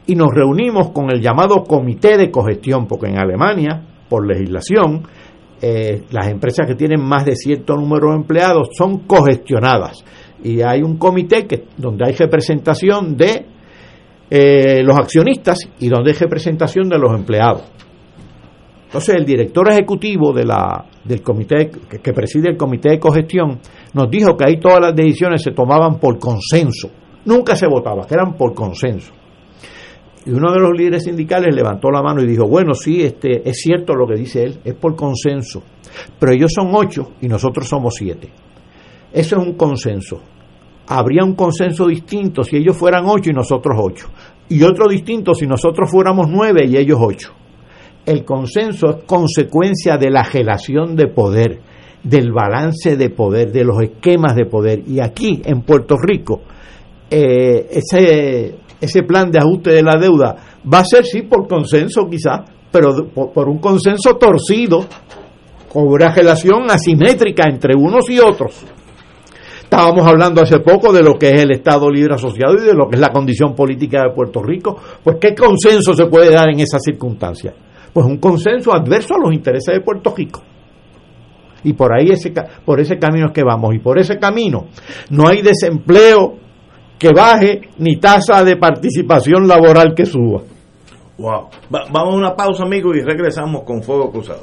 Y nos reunimos con el llamado Comité de Cogestión, porque en Alemania, por legislación, eh, las empresas que tienen más de cierto número de empleados son cogestionadas. Y hay un comité que, donde hay representación de eh, los accionistas y donde hay representación de los empleados. Entonces, el director ejecutivo de la, del comité que, preside el comité de cogestión nos dijo que ahí todas las decisiones se tomaban por consenso. Nunca se votaba, que eran por consenso. Y uno de los líderes sindicales levantó la mano y dijo, bueno, sí, este, es cierto lo que dice él, es por consenso, pero ellos son ocho y nosotros somos siete. Eso es un consenso. Habría un consenso distinto si ellos fueran ocho y nosotros ocho. Y otro distinto si nosotros fuéramos nueve y ellos ocho el consenso es consecuencia de la relación de poder, del balance de poder, de los esquemas de poder. Y aquí, en Puerto Rico, eh, ese, ese plan de ajuste de la deuda va a ser, sí, por consenso quizás, pero por, un consenso torcido, con una relación asimétrica entre unos y otros. Estábamos hablando hace poco de lo que es el Estado Libre Asociado y de lo que es la condición política de Puerto Rico. Pues, ¿qué consenso se puede dar en esas circunstancias? pues un consenso adverso a los intereses de Puerto Rico. Y por ahí ese, por ese camino es que vamos. Y por ese camino no hay desempleo que baje ni tasa de participación laboral que suba. Wow. vamos a una pausa, amigos, y regresamos con Fuego Cruzado.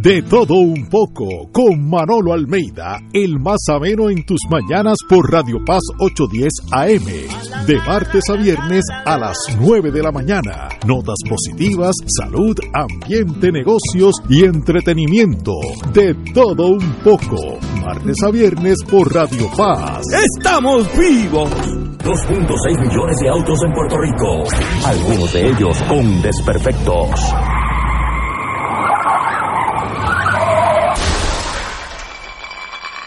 De todo un poco, con Manolo Almeida, el más ameno en tus mañanas por Radio Paz 810 AM, de martes a viernes a las 9 de la mañana. Notas positivas, salud, ambiente, negocios y entretenimiento. De todo un poco, martes a viernes por Radio Paz. ¡Estamos vivos! 2.6 millones de autos en Puerto Rico, algunos de ellos con desperfectos.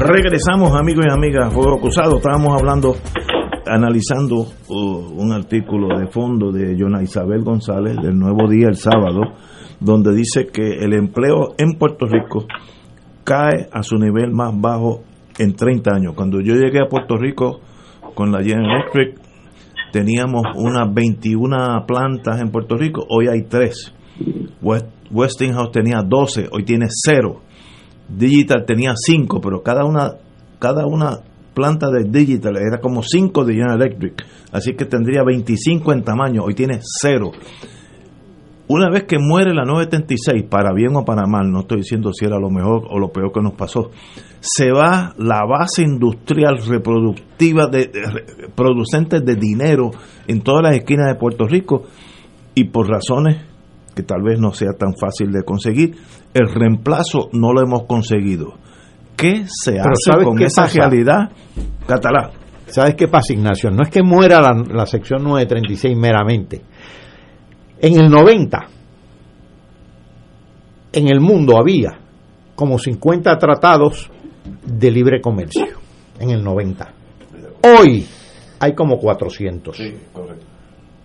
Regresamos, amigos y amigas, Fuego Cruzado. Estábamos hablando, analizando uh, un artículo de fondo de Jonah Isabel González del Nuevo Día el sábado, donde dice que el empleo en Puerto Rico cae a su nivel más bajo en 30 años. Cuando yo llegué a Puerto Rico con la General Electric, teníamos unas 21 plantas en Puerto Rico, hoy hay 3. Westinghouse tenía 12, hoy tiene 0. Digital tenía 5, pero cada una, cada una planta de Digital era como 5 de General Electric, así que tendría 25 en tamaño, hoy tiene 0. Una vez que muere la 976, para bien o para mal, no estoy diciendo si era lo mejor o lo peor que nos pasó, se va la base industrial reproductiva de, de producentes de dinero en todas las esquinas de Puerto Rico y por razones que tal vez no sea tan fácil de conseguir, el reemplazo no lo hemos conseguido. ¿Qué se Pero hace ¿sabes con esa pasa? realidad catalán? ¿Sabes qué pasa, Ignacio? No es que muera la, la sección 936 meramente. En el 90, en el mundo había como 50 tratados de libre comercio. En el 90. Hoy hay como 400. correcto.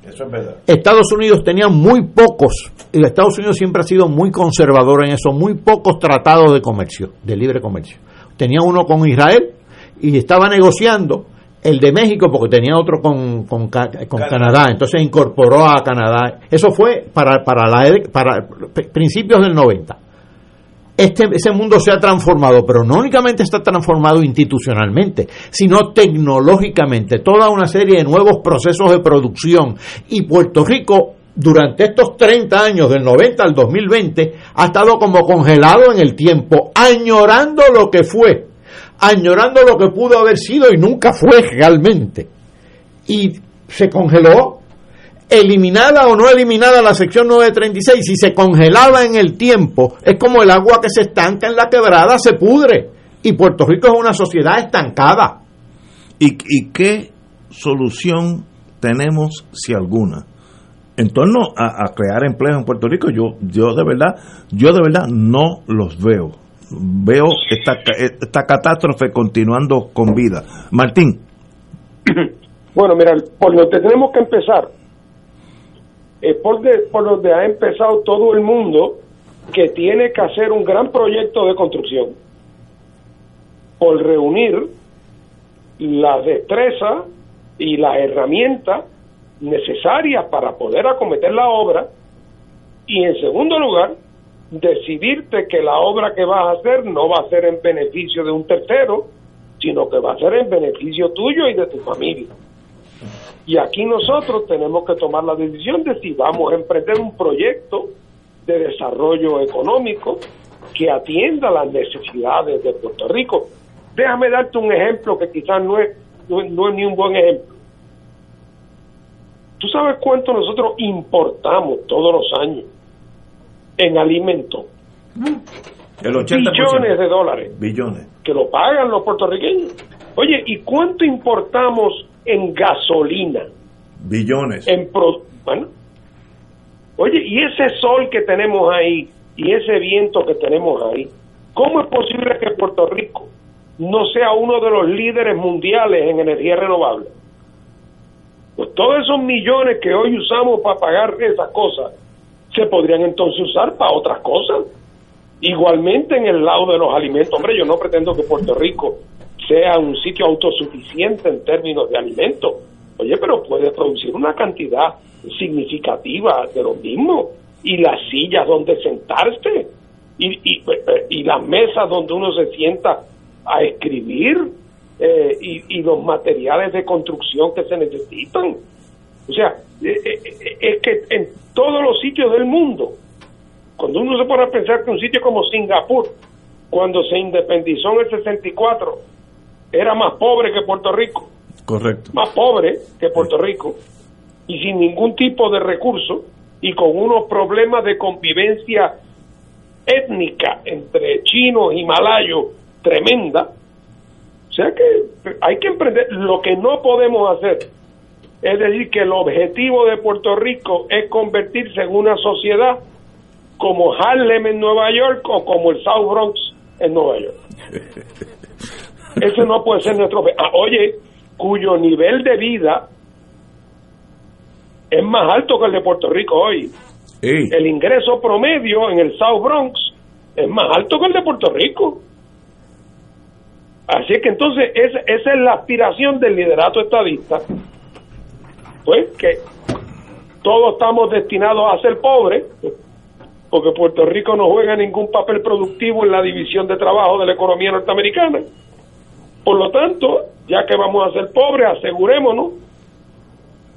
Eso es verdad. Estados Unidos tenía muy pocos, y Estados Unidos siempre ha sido muy conservador en eso, muy pocos tratados de comercio, de libre comercio. Tenía uno con Israel y estaba negociando el de México porque tenía otro con, con, con Canadá. entonces incorporó a Canadá. Eso fue para, para, la, para principios del 90. Este, ese mundo se ha transformado, pero no únicamente está transformado institucionalmente, sino tecnológicamente. Toda una serie de nuevos procesos de producción. Y Puerto Rico, durante estos 30 años, del 90 al 2020, ha estado como congelado en el tiempo, añorando lo que fue, añorando lo que pudo haber sido y nunca fue realmente. Y se congeló eliminada o no eliminada la sección 936, si se congelaba en el tiempo, es como el agua que se estanca en la quebrada, se pudre. Y Puerto Rico es una sociedad estancada. ¿Y, y qué solución tenemos, si alguna? En torno a, a crear empleo en Puerto Rico, yo, yo de verdad, yo de verdad no los veo. Veo esta, esta catástrofe continuando con vida. Martín. Bueno, mira, por donde tenemos que empezar es por, de- por donde ha empezado todo el mundo que tiene que hacer un gran proyecto de construcción. Por reunir las destrezas y las herramientas necesarias para poder acometer la obra y en segundo lugar decidirte que la obra que vas a hacer no va a ser en beneficio de un tercero, sino que va a ser en beneficio tuyo y de tu familia. Y aquí nosotros tenemos que tomar la decisión de si vamos a emprender un proyecto de desarrollo económico que atienda las necesidades de Puerto Rico. Déjame darte un ejemplo que quizás no es, no, no es ni un buen ejemplo. ¿Tú sabes cuánto nosotros importamos todos los años en alimentos? El 80%. Billones de dólares Billones. que lo pagan los puertorriqueños. Oye, ¿y cuánto importamos en gasolina? Billones. En pro- bueno, oye, y ese sol que tenemos ahí y ese viento que tenemos ahí, ¿cómo es posible que Puerto Rico no sea uno de los líderes mundiales en energía renovable? Pues todos esos millones que hoy usamos para pagar esas cosas se podrían entonces usar para otras cosas. Igualmente en el lado de los alimentos, hombre, yo no pretendo que Puerto Rico sea un sitio autosuficiente en términos de alimentos. Oye, pero puede producir una cantidad significativa de lo mismo. Y las sillas donde sentarse. Y, y, y las mesas donde uno se sienta a escribir. eh, y, y los materiales de construcción que se necesitan. O sea, eh, eh, eh, es que en todos los sitios del mundo, cuando uno se pone a pensar que un sitio como Singapur, cuando se independizó en el 64, era más pobre que Puerto Rico, Correcto. más pobre que Puerto Rico, y sin ningún tipo de recurso, y con unos problemas de convivencia étnica entre chinos y malayos tremenda. O sea que hay que emprender. Lo que no podemos hacer es decir que el objetivo de Puerto Rico es convertirse en una sociedad como Harlem en Nueva York o como el South Bronx en Nueva York. Ese no puede ser nuestro... Ah, oye, cuyo nivel de vida es más alto que el de Puerto Rico hoy. El ingreso promedio en el South Bronx es más alto que el de Puerto Rico. Así que entonces esa, esa es la aspiración del liderato estadista. Pues que todos estamos destinados a ser pobres, porque Puerto Rico no juega ningún papel productivo en la división de trabajo de la economía norteamericana. Por lo tanto, ya que vamos a ser pobres, asegurémonos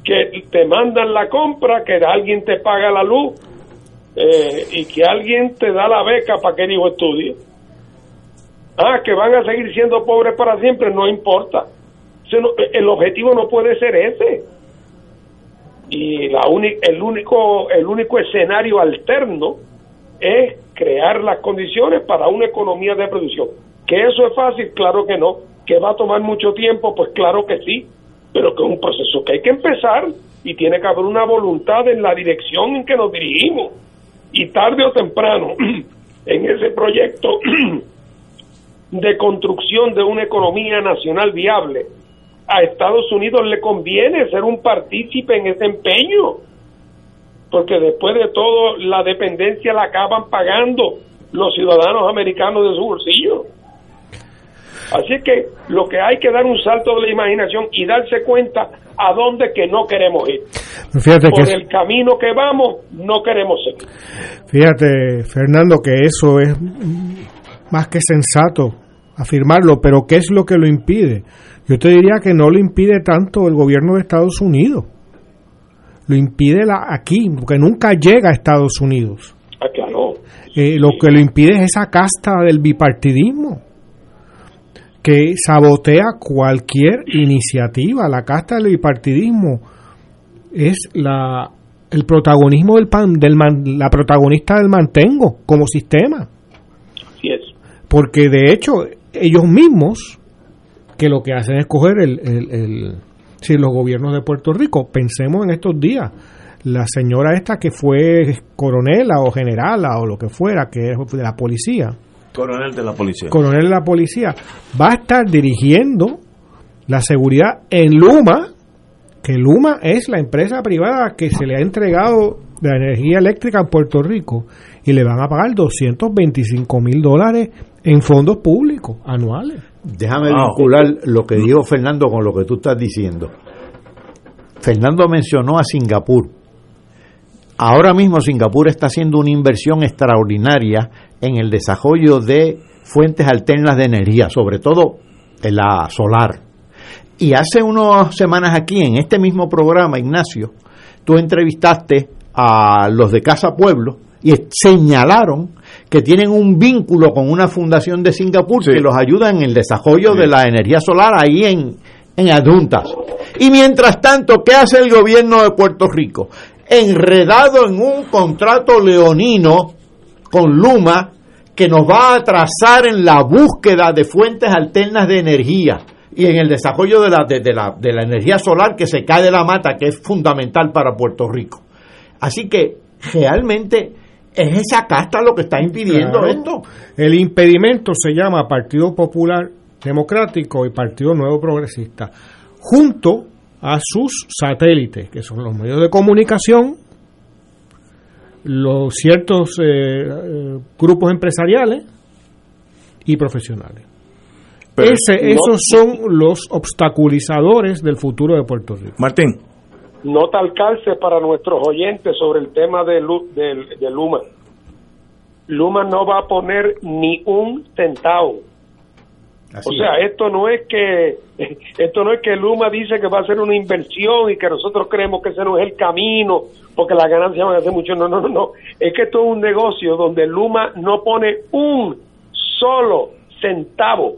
que te mandan la compra, que alguien te paga la luz eh, y que alguien te da la beca para que el hijo estudie. Ah, que van a seguir siendo pobres para siempre, no importa. El objetivo no puede ser ese. Y la el único el único escenario alterno es crear las condiciones para una economía de producción. ¿Que eso es fácil? Claro que no. ¿Que va a tomar mucho tiempo? Pues claro que sí. Pero que es un proceso que hay que empezar y tiene que haber una voluntad en la dirección en que nos dirigimos. Y tarde o temprano, en ese proyecto de construcción de una economía nacional viable, a Estados Unidos le conviene ser un partícipe en ese empeño, porque después de todo la dependencia la acaban pagando los ciudadanos americanos de su bolsillo. Así que lo que hay que dar un salto de la imaginación y darse cuenta a dónde que no queremos ir. Fíjate Por que el camino que vamos, no queremos seguir. Fíjate, Fernando, que eso es más que sensato afirmarlo, pero ¿qué es lo que lo impide? Yo te diría que no lo impide tanto el gobierno de Estados Unidos. Lo impide la, aquí, porque nunca llega a Estados Unidos. Ah, claro. Eh, lo que lo impide es esa casta del bipartidismo que sabotea cualquier iniciativa. La casta del bipartidismo es la el protagonismo del pan, del man- la protagonista del mantengo como sistema. Así es. Porque de hecho ellos mismos que lo que hacen es coger el, el, el- sí, los gobiernos de Puerto Rico. Pensemos en estos días. La señora esta que fue coronela o generala o lo que fuera, que es de la policía, Coronel de la policía. coronel de la policía, va a estar dirigiendo la seguridad en Luma, que Luma es la empresa privada que se le ha entregado de la energía eléctrica en Puerto Rico y le van a pagar 225 mil dólares en fondos públicos anuales. Déjame Wow. vincular lo que dijo Fernando con lo que tú estás diciendo. Fernando mencionó a Singapur. Ahora mismo Singapur está haciendo una inversión extraordinaria en el desarrollo de fuentes alternas de energía, sobre todo en la solar. Y hace unas semanas aquí, en este mismo programa, Ignacio, tú entrevistaste a los de Casa Pueblo y señalaron que tienen un vínculo con una fundación de Singapur que los ayuda en el desarrollo de la energía solar ahí en, en adjuntas. Y mientras tanto, ¿qué hace el gobierno de Puerto Rico? Enredado en un contrato leonino con Luma que nos va a atrasar en la búsqueda de fuentes alternas de energía y en el desarrollo de la, de, de la, de la energía solar que se cae de la mata, que es fundamental para Puerto Rico. Así que realmente es esa casta lo que está impidiendo Claro. esto. El impedimento se llama Partido Popular Democrático y Partido Nuevo Progresista, junto a sus satélites, que son los medios de comunicación, los ciertos eh, eh, grupos empresariales y profesionales. Pero Ese- no- esos son los obstaculizadores del futuro de Puerto Rico. Martín. Nota al calce para nuestros oyentes sobre el tema de, Lu- del- de Luma. Luma no va a poner ni un centavo. O sea, esto no es que esto no es que Luma dice que va a hacer una inversión y que nosotros creemos que ese no es el camino porque las ganancias van a ser mucho. No, no, no, no. Es que esto es un negocio donde Luma no pone un solo centavo.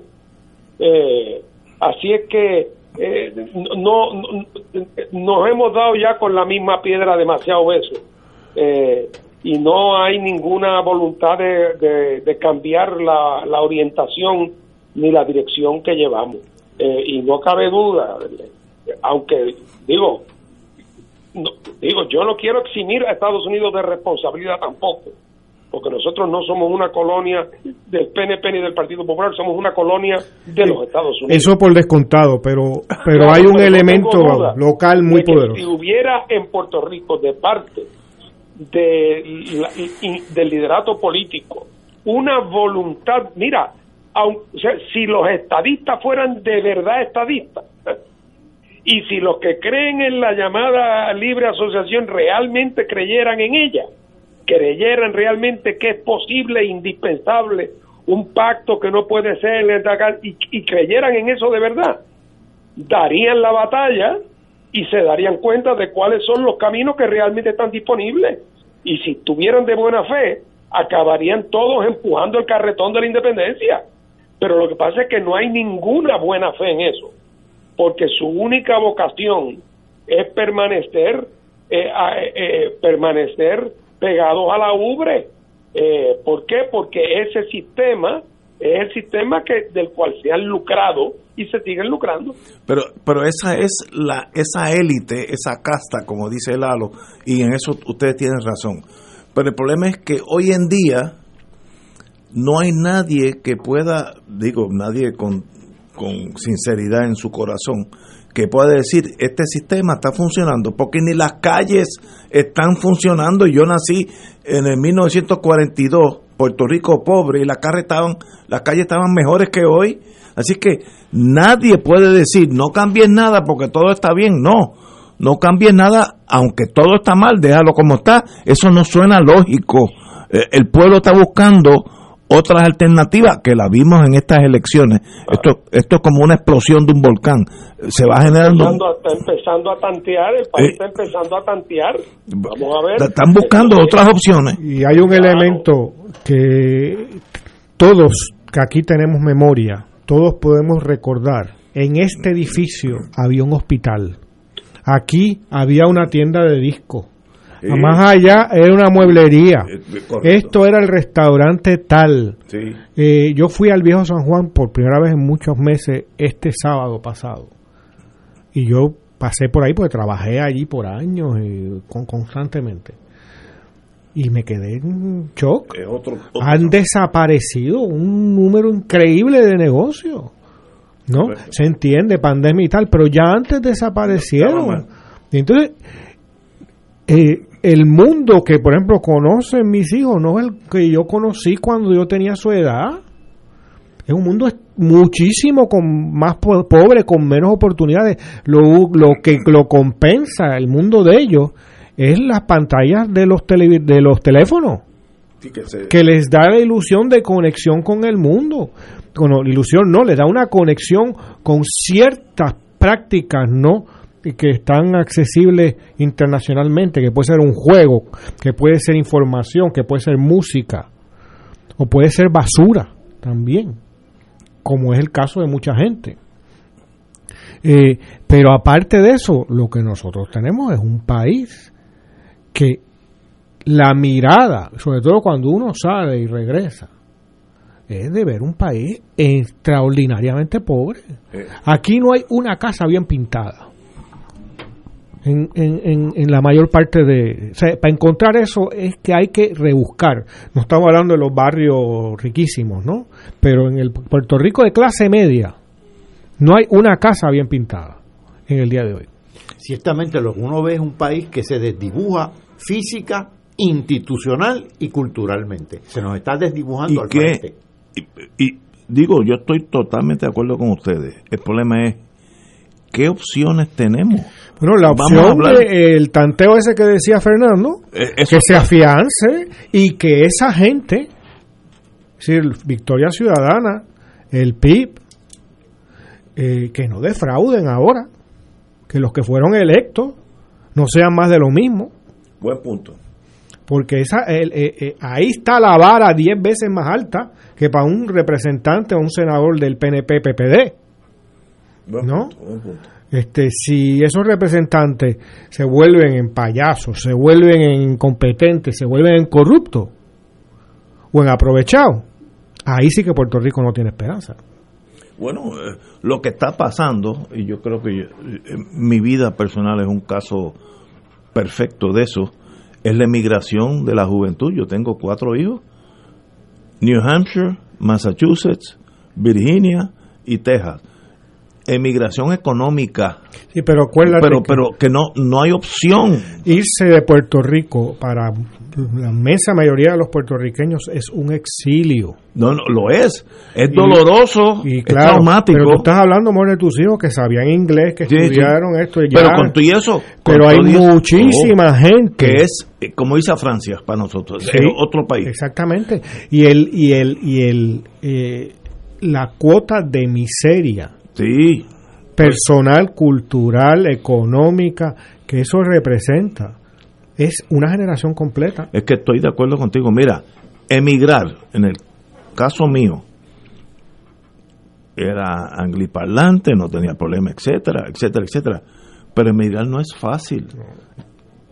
Eh, así es que eh, no, no- nos hemos dado ya con la misma piedra demasiado veces eh, y no hay ninguna voluntad de, de- de cambiar la, la orientación ni la dirección que llevamos Eh, y no cabe duda aunque digo no- digo yo no quiero eximir a Estados Unidos de responsabilidad tampoco porque nosotros no somos una colonia del PNP ni del Partido Popular, somos una colonia de los Estados Unidos. Eso por descontado, pero, pero Claro, hay un pero elemento local muy poderoso. Si hubiera en Puerto Rico de parte de la- del liderato político, una voluntad, mira, aun- o sea, si los estadistas fueran de verdad estadistas, y si los que creen en la llamada libre asociación realmente creyeran en ella, creyeran realmente que es posible e indispensable un pacto que no puede ser y, y creyeran en eso de verdad, darían la batalla y se darían cuenta de cuáles son los caminos que realmente están disponibles. Y si tuvieran de buena fe, acabarían todos empujando el carretón de la independencia. Pero lo que pasa es que no hay ninguna buena fe en eso, porque su única vocación es permanecer, eh, a- eh, permanecer pegados a la ubre. Eh, ¿Por qué? Porque ese sistema es el sistema que del cual se han lucrado y se siguen lucrando. Pero, pero esa es la, esa élite, esa casta, como dice Lalo, y en eso ustedes tienen razón. Pero el problema es que hoy en día no hay nadie que pueda, digo, nadie con, con sinceridad en su corazón, que pueda decir, este sistema está funcionando, porque ni las calles están funcionando. Yo nací en el 1942, Puerto Rico pobre, y las calles estaban, las calles estaban mejores que hoy. Así que nadie puede decir, no cambies nada porque todo está bien. No, no cambies nada, aunque todo está mal, déjalo como está. Eso no suena lógico. Eh, el pueblo está buscando otras alternativas que la vimos en estas elecciones. Esto, esto es como una explosión de un volcán. Se va generando... está empezando a tantear, el país está empezando a tantear. Vamos a ver. Están buscando otras opciones. Y hay un elemento que todos, que aquí tenemos memoria, todos podemos recordar. En este edificio había un hospital. Aquí había una tienda de discos. Sí. Más allá era una mueblería. correcto. Esto era el restaurante tal. Sí. Eh, yo fui al viejo San Juan por primera vez en muchos meses este sábado pasado. Y yo pasé por ahí porque trabajé allí por años y con, constantemente. Y me quedé en shock. Es otro- otro- Han desaparecido un número increíble de negocios. ¿No? Se entiende, pandemia y tal, pero ya antes desaparecieron. Y entonces, eh, el mundo que, por ejemplo, conocen mis hijos no es el que yo conocí cuando yo tenía su edad. Es un mundo muchísimo con más po- pobre, con menos oportunidades. Lo, lo que lo compensa el mundo de ellos es las pantallas de los, televi- de los teléfonos Sí, que se- que les da la ilusión de conexión con el mundo. Bueno, ilusión no, les da una conexión con ciertas prácticas, ¿no? Y que están accesibles internacionalmente, que puede ser un juego, que puede ser información, que puede ser música, o puede ser basura también, como es el caso de mucha gente. Eh, pero aparte de eso, lo que nosotros tenemos es un país que la mirada, sobre todo cuando uno sale y regresa, es de ver un país extraordinariamente pobre. Aquí no hay una casa bien pintada. En, en- en- en la mayor parte de... o sea, para encontrar eso es que hay que rebuscar. No estamos hablando de los barrios riquísimos, ¿no? Pero en el Puerto Rico de clase media no hay una casa bien pintada en el día de hoy. Ciertamente lo que uno ve es un país que se desdibuja física, institucional y culturalmente. Se nos está desdibujando ¿Y al qué? frente. Y, y digo, yo estoy totalmente de acuerdo con ustedes. El problema es, ¿qué opciones tenemos? Bueno, la opción del tanteo ese que decía Fernando, Eh, que se afiance y que esa gente, es decir, Victoria Ciudadana, el PIB, eh, que no defrauden ahora, que los que fueron electos no sean más de lo mismo, Buen punto. porque esa, el- eh, eh, ahí está la vara 10 veces más alta que para un representante o un senador del PNP-PPD. ¿No? Este, si esos representantes se vuelven en payasos, se vuelven en incompetentes, se vuelven en corruptos o en aprovechados, ahí sí que Puerto Rico no tiene esperanza. Bueno, eh, lo que está pasando, y yo creo que yo- eh, mi vida personal es un caso perfecto de eso, es la emigración de la juventud. Yo tengo cuatro hijos, New Hampshire, Massachusetts, Virginia y Texas. Emigración económica. Sí, pero acuérdate pero, que- pero que no, no hay opción. Irse de Puerto Rico para la inmensa mayoría de los puertorriqueños es un exilio. No, no, lo es. Es Y- doloroso, y es claro, traumático. Pero tú estás hablando, amor, de tus hijos que sabían inglés, que Sí, sí. estudiaron esto y ya. Pero con todo y eso. Pero hay eso, muchísima gente. Que es, eh, como dice Francia, para nosotros, Sí, es otro país. Exactamente. Y el y el y el eh, la cuota de miseria Sí. personal, cultural, económica que eso representa es una generación completa. Es que estoy de acuerdo contigo. Mira, emigrar, en el caso mío, era angliparlante, no tenía problema, etcétera, etcétera, etcétera. Pero emigrar no es fácil.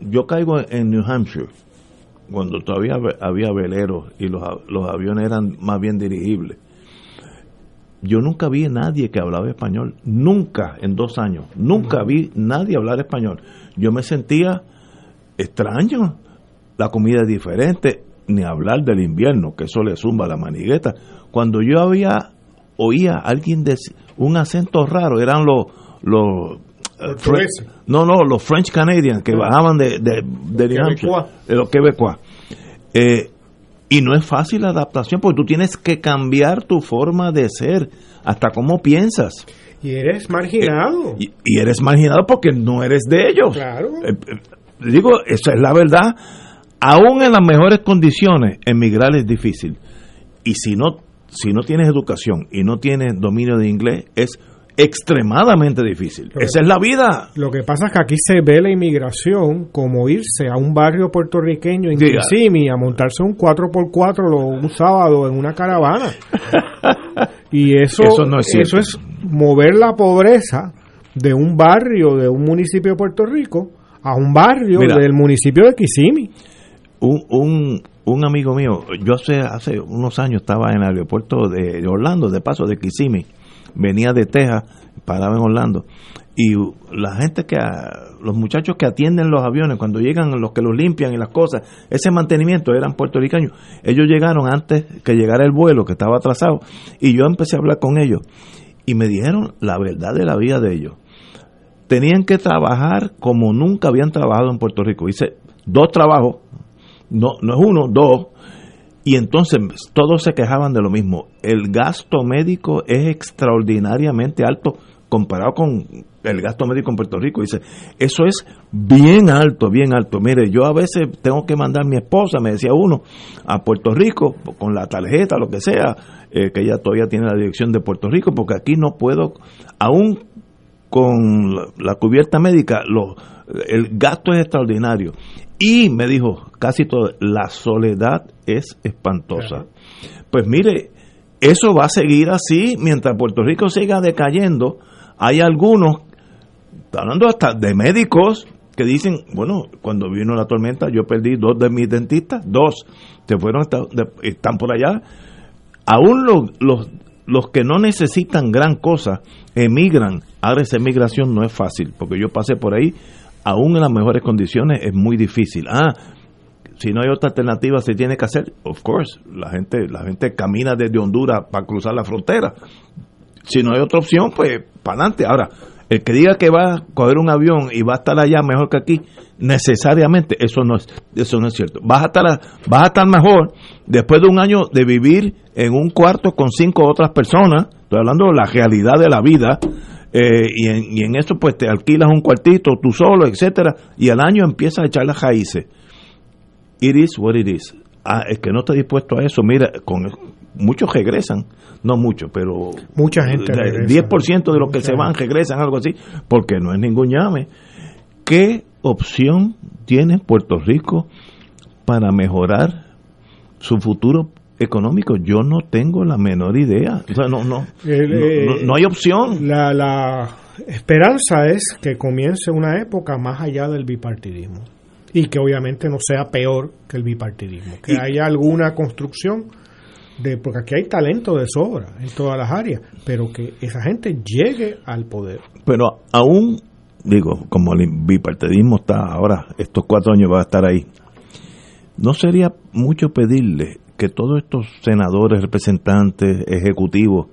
Yo caigo en New Hampshire, cuando todavía había veleros y los, los aviones eran más bien dirigibles. Yo nunca vi a nadie que hablaba español, nunca en dos años, nunca vi nadie hablar español. Yo me sentía extraño, la comida es diferente, ni hablar del invierno, que eso le zumba la manigueta. Cuando yo había oía a alguien de un acento raro, eran los los eh, Portugueses. Fre- no, no, los French Canadians que bajaban de de, de New Hampshire, Quebecois. de los quebecois. Eh, y no es fácil la adaptación porque tú tienes que cambiar tu forma de ser, hasta cómo piensas. Y eres marginado. Y, y eres marginado porque no eres de ellos. Claro. Eh, eh, digo, esa es la verdad. Aún en las mejores condiciones, emigrar es difícil. Y si no, si no tienes educación y no tienes dominio de inglés, es extremadamente difícil. Pero- Esa es la vida. Lo que pasa es que aquí se ve la inmigración como irse a un barrio puertorriqueño en. Kissimmee a montarse un 4x4 lo- un sábado en una caravana. Y eso, Eso no es eso es mover la pobreza de un barrio de un municipio de Puerto Rico a un barrio Mira. del municipio de Kissimmee. Un, un, un amigo mío, yo hace, hace unos años estaba en el aeropuerto de, de Orlando, de paso de Kissimmee, venía de Texas, paraba en Orlando, y la gente que, los muchachos que atienden los aviones, cuando llegan los que los limpian y las cosas, ese mantenimiento eran puertorriqueños, ellos llegaron antes que llegara el vuelo, que estaba atrasado, y yo empecé a hablar con ellos, y me dijeron la verdad de la vida de ellos. Tenían que trabajar como nunca habían trabajado en Puerto Rico. Hice dos trabajos, no, no es uno, dos. Y entonces todos se quejaban de lo mismo. El gasto médico es extraordinariamente alto comparado con el gasto médico en Puerto Rico. Dice, eso es bien alto, bien alto. Mire, yo a veces tengo que mandar a mi esposa, me decía uno, a Puerto Rico con la tarjeta, lo que sea, eh, que ella todavía tiene la dirección de Puerto Rico, porque aquí no puedo, aún con la, la cubierta médica, lo, el gasto es extraordinario. Y me dijo, casi todo, la soledad es espantosa. Pues mire, eso va a seguir así mientras Puerto Rico siga decayendo. Hay algunos, hablando hasta de médicos, que dicen, bueno, cuando vino la tormenta yo perdí dos de mis dentistas, dos, se fueron, hasta- de- están por allá. Aún los, los, los que no necesitan gran cosa emigran. Ahora esa emigración no es fácil, porque yo pasé por ahí, aún en las mejores condiciones es muy difícil. Ah, si no hay otra alternativa se tiene que hacer, of course, la gente, la gente camina desde Honduras para cruzar la frontera. Si no hay otra opción, pues para adelante. Ahora, el que diga que va a coger un avión y va a estar allá mejor que aquí, necesariamente eso no es, eso no es cierto. Vas a estar, vas a estar mejor después de un año de vivir en un cuarto con cinco otras personas. Estoy hablando de la realidad de la vida. eh, y, en, y en eso pues te alquilas un cuartito tú solo, etcétera, y al año empiezas a echar las raíces. It is what it is. Ah, el que no está dispuesto a eso, mira, con muchos regresan, no muchos, pero Mucha gente regresa. 10% de los que Mucha se van regresan, algo así, porque no es ningún llame. ¿Qué opción tiene Puerto Rico para mejorar su futuro económico? Yo no tengo la menor idea. O sea, no, no, El, no, eh, no- no hay opción. La, la esperanza es que comience una época más allá del bipartidismo y que obviamente no sea peor que el bipartidismo, que Y- haya alguna construcción de porque aquí hay talento de sobra en todas las áreas, pero que esa gente llegue al poder. Pero aún, digo, como el bipartidismo está ahora, estos cuatro años va a estar ahí, ¿no sería mucho pedirle que todos estos senadores, representantes, ejecutivos,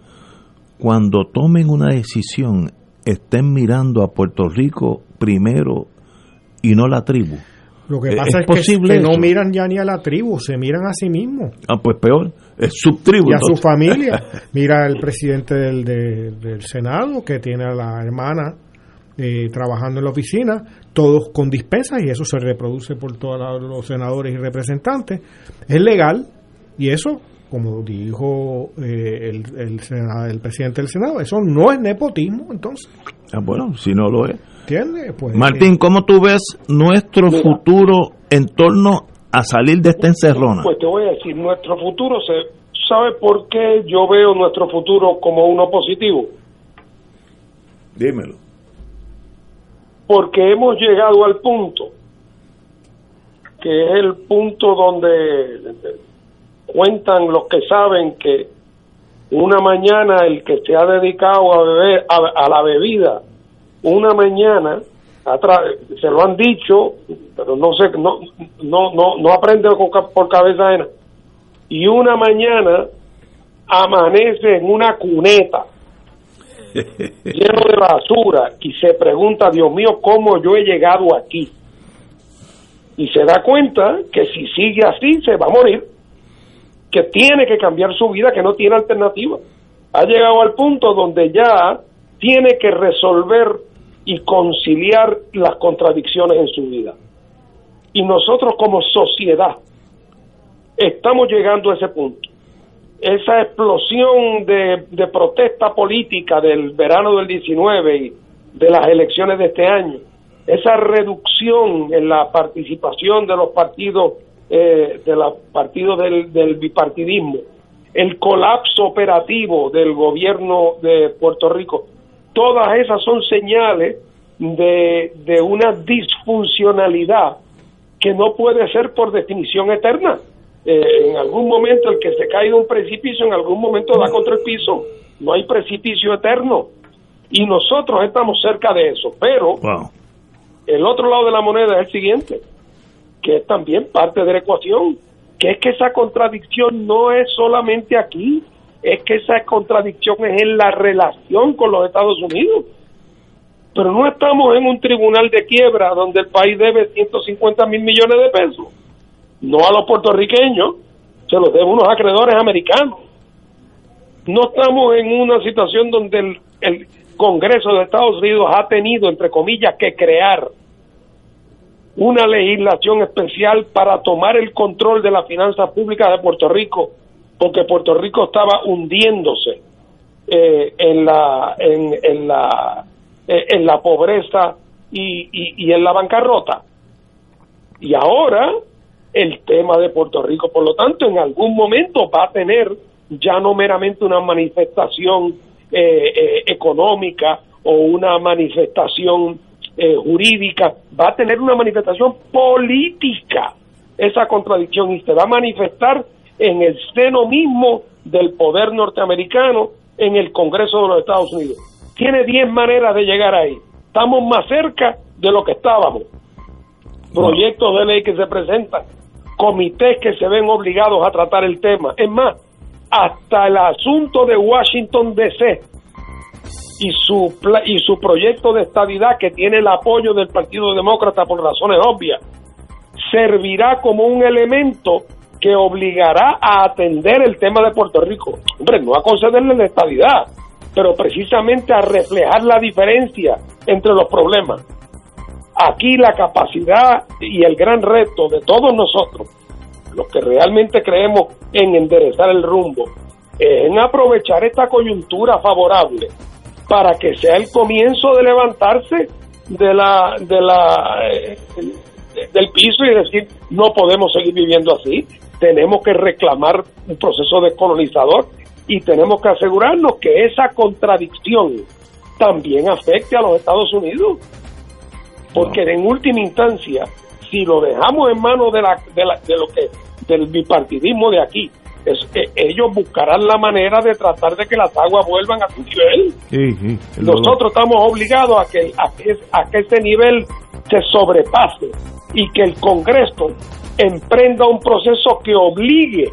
cuando tomen una decisión estén mirando a Puerto Rico primero y no la tribu. Lo que pasa ¿es es, que- posible que, no miran ya ni a la tribu, se miran a sí mismos Ah, pues peor, es subtribu. y a su familia. Mira el presidente del, de- del Senado que tiene a la hermana eh, trabajando en la oficina, todos con dispensas y eso se reproduce por todos los senadores y representantes. Es legal y eso, como dijo eh, el, el, Sena- el presidente del Senado, eso no es nepotismo, entonces. Ah, bueno, si no lo es. ¿Entiendes? Pues, Martín, ¿cómo tú ves nuestro futuro en torno a salir de esta encerrona? Pues te voy a decir, nuestro futuro se ¿sabe por qué yo veo nuestro futuro como uno positivo? Dímelo. Porque hemos llegado al punto que es el punto donde cuentan los que saben que una mañana el que se ha dedicado a beber a, a la bebida una mañana se lo han dicho pero no sé no no no no aprende por cabeza ajena y una mañana amanece en una cuneta lleno de basura y se pregunta Dios mío cómo yo he llegado aquí y se da cuenta que si sigue así se va a morir que tiene que cambiar su vida, que no tiene alternativa. Ha llegado al punto donde ya tiene que resolver y conciliar las contradicciones en su vida. Y nosotros como sociedad estamos llegando a ese punto. Esa explosión de, protesta política del verano del 19 y de las elecciones de este año, esa reducción en la participación de los partidos eh, de los partidos del bipartidismo, el colapso operativo del gobierno de Puerto Rico, todas esas son señales de, de una disfuncionalidad que no puede ser por definición eterna. Eh, en algún momento el que se cae de un precipicio, en algún momento da contra el piso. No hay precipicio eterno. Y nosotros estamos cerca de eso. Pero el otro lado de la moneda es el siguiente, que es también parte de la ecuación, que es que esa contradicción no es solamente aquí, es que esa contradicción es en la relación con los Estados Unidos. Pero no estamos en un tribunal de quiebra donde el país debe 150 mil millones de pesos. No a los puertorriqueños, se los deben unos acreedores americanos. No estamos en una situación donde el, el Congreso de Estados Unidos ha tenido, entre comillas, que crear una legislación especial para tomar el control de las finanzas públicas de Puerto Rico, porque Puerto Rico estaba hundiéndose eh, en la en, en la eh, en la pobreza y, y, en la bancarrota. Y ahora el tema de Puerto Rico, por lo tanto, en algún momento va a tener ya no meramente una manifestación eh, eh, económica o una manifestación jurídica, va a tener una manifestación política esa contradicción y se va a manifestar en el seno mismo del poder norteamericano en el Congreso de los Estados Unidos. Tiene 10 maneras de llegar ahí. Estamos más cerca de lo que estábamos. Proyectos de ley que se presentan, comités que se ven obligados a tratar el tema. Es más, hasta el asunto de Washington DC y su y su proyecto de estabilidad que tiene el apoyo del Partido Demócrata por razones obvias servirá como un elemento que obligará a atender el tema de Puerto Rico. Hombre, no a concederle la estabilidad, pero precisamente a reflejar la diferencia entre los problemas. Aquí la capacidad y el gran reto de todos nosotros, los que realmente creemos en enderezar el rumbo, es en aprovechar esta coyuntura favorable para que sea el comienzo de levantarse de la de la eh, del piso y decir no podemos seguir viviendo así tenemos que reclamar un proceso descolonizador y tenemos que asegurarnos que esa contradicción también afecte a los Estados Unidos. Porque en última instancia si lo dejamos en manos de la, de, la- de lo que del bipartidismo de aquí es, ellos buscarán la manera de tratar de que las aguas vuelvan a su nivel. Sí, sí, nosotros estamos obligados a que, a que, a que ese nivel se sobrepase y que el Congreso emprenda un proceso que obligue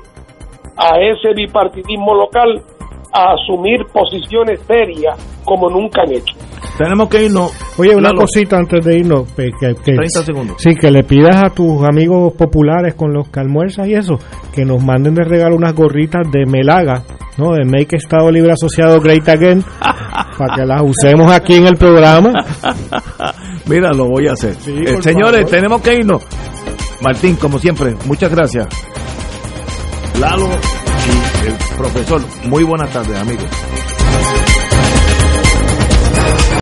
a ese bipartidismo local a asumir posiciones serias como nunca han hecho. Tenemos que irnos. Oye, una Lalo. cosita antes de irnos. Que, que- 30 segundos. Sí, que le pidas a tus amigos populares con los que almuerzas y eso, que nos manden de regalo unas gorritas de Melaga, ¿no? De Make Estado Libre Asociado Great Again, para que las usemos aquí en el programa. Mira, lo voy a hacer. Eh, señores, favor. tenemos que irnos. Martín, como siempre, muchas gracias. Lalo el profesor, muy buenas tardes, amigos.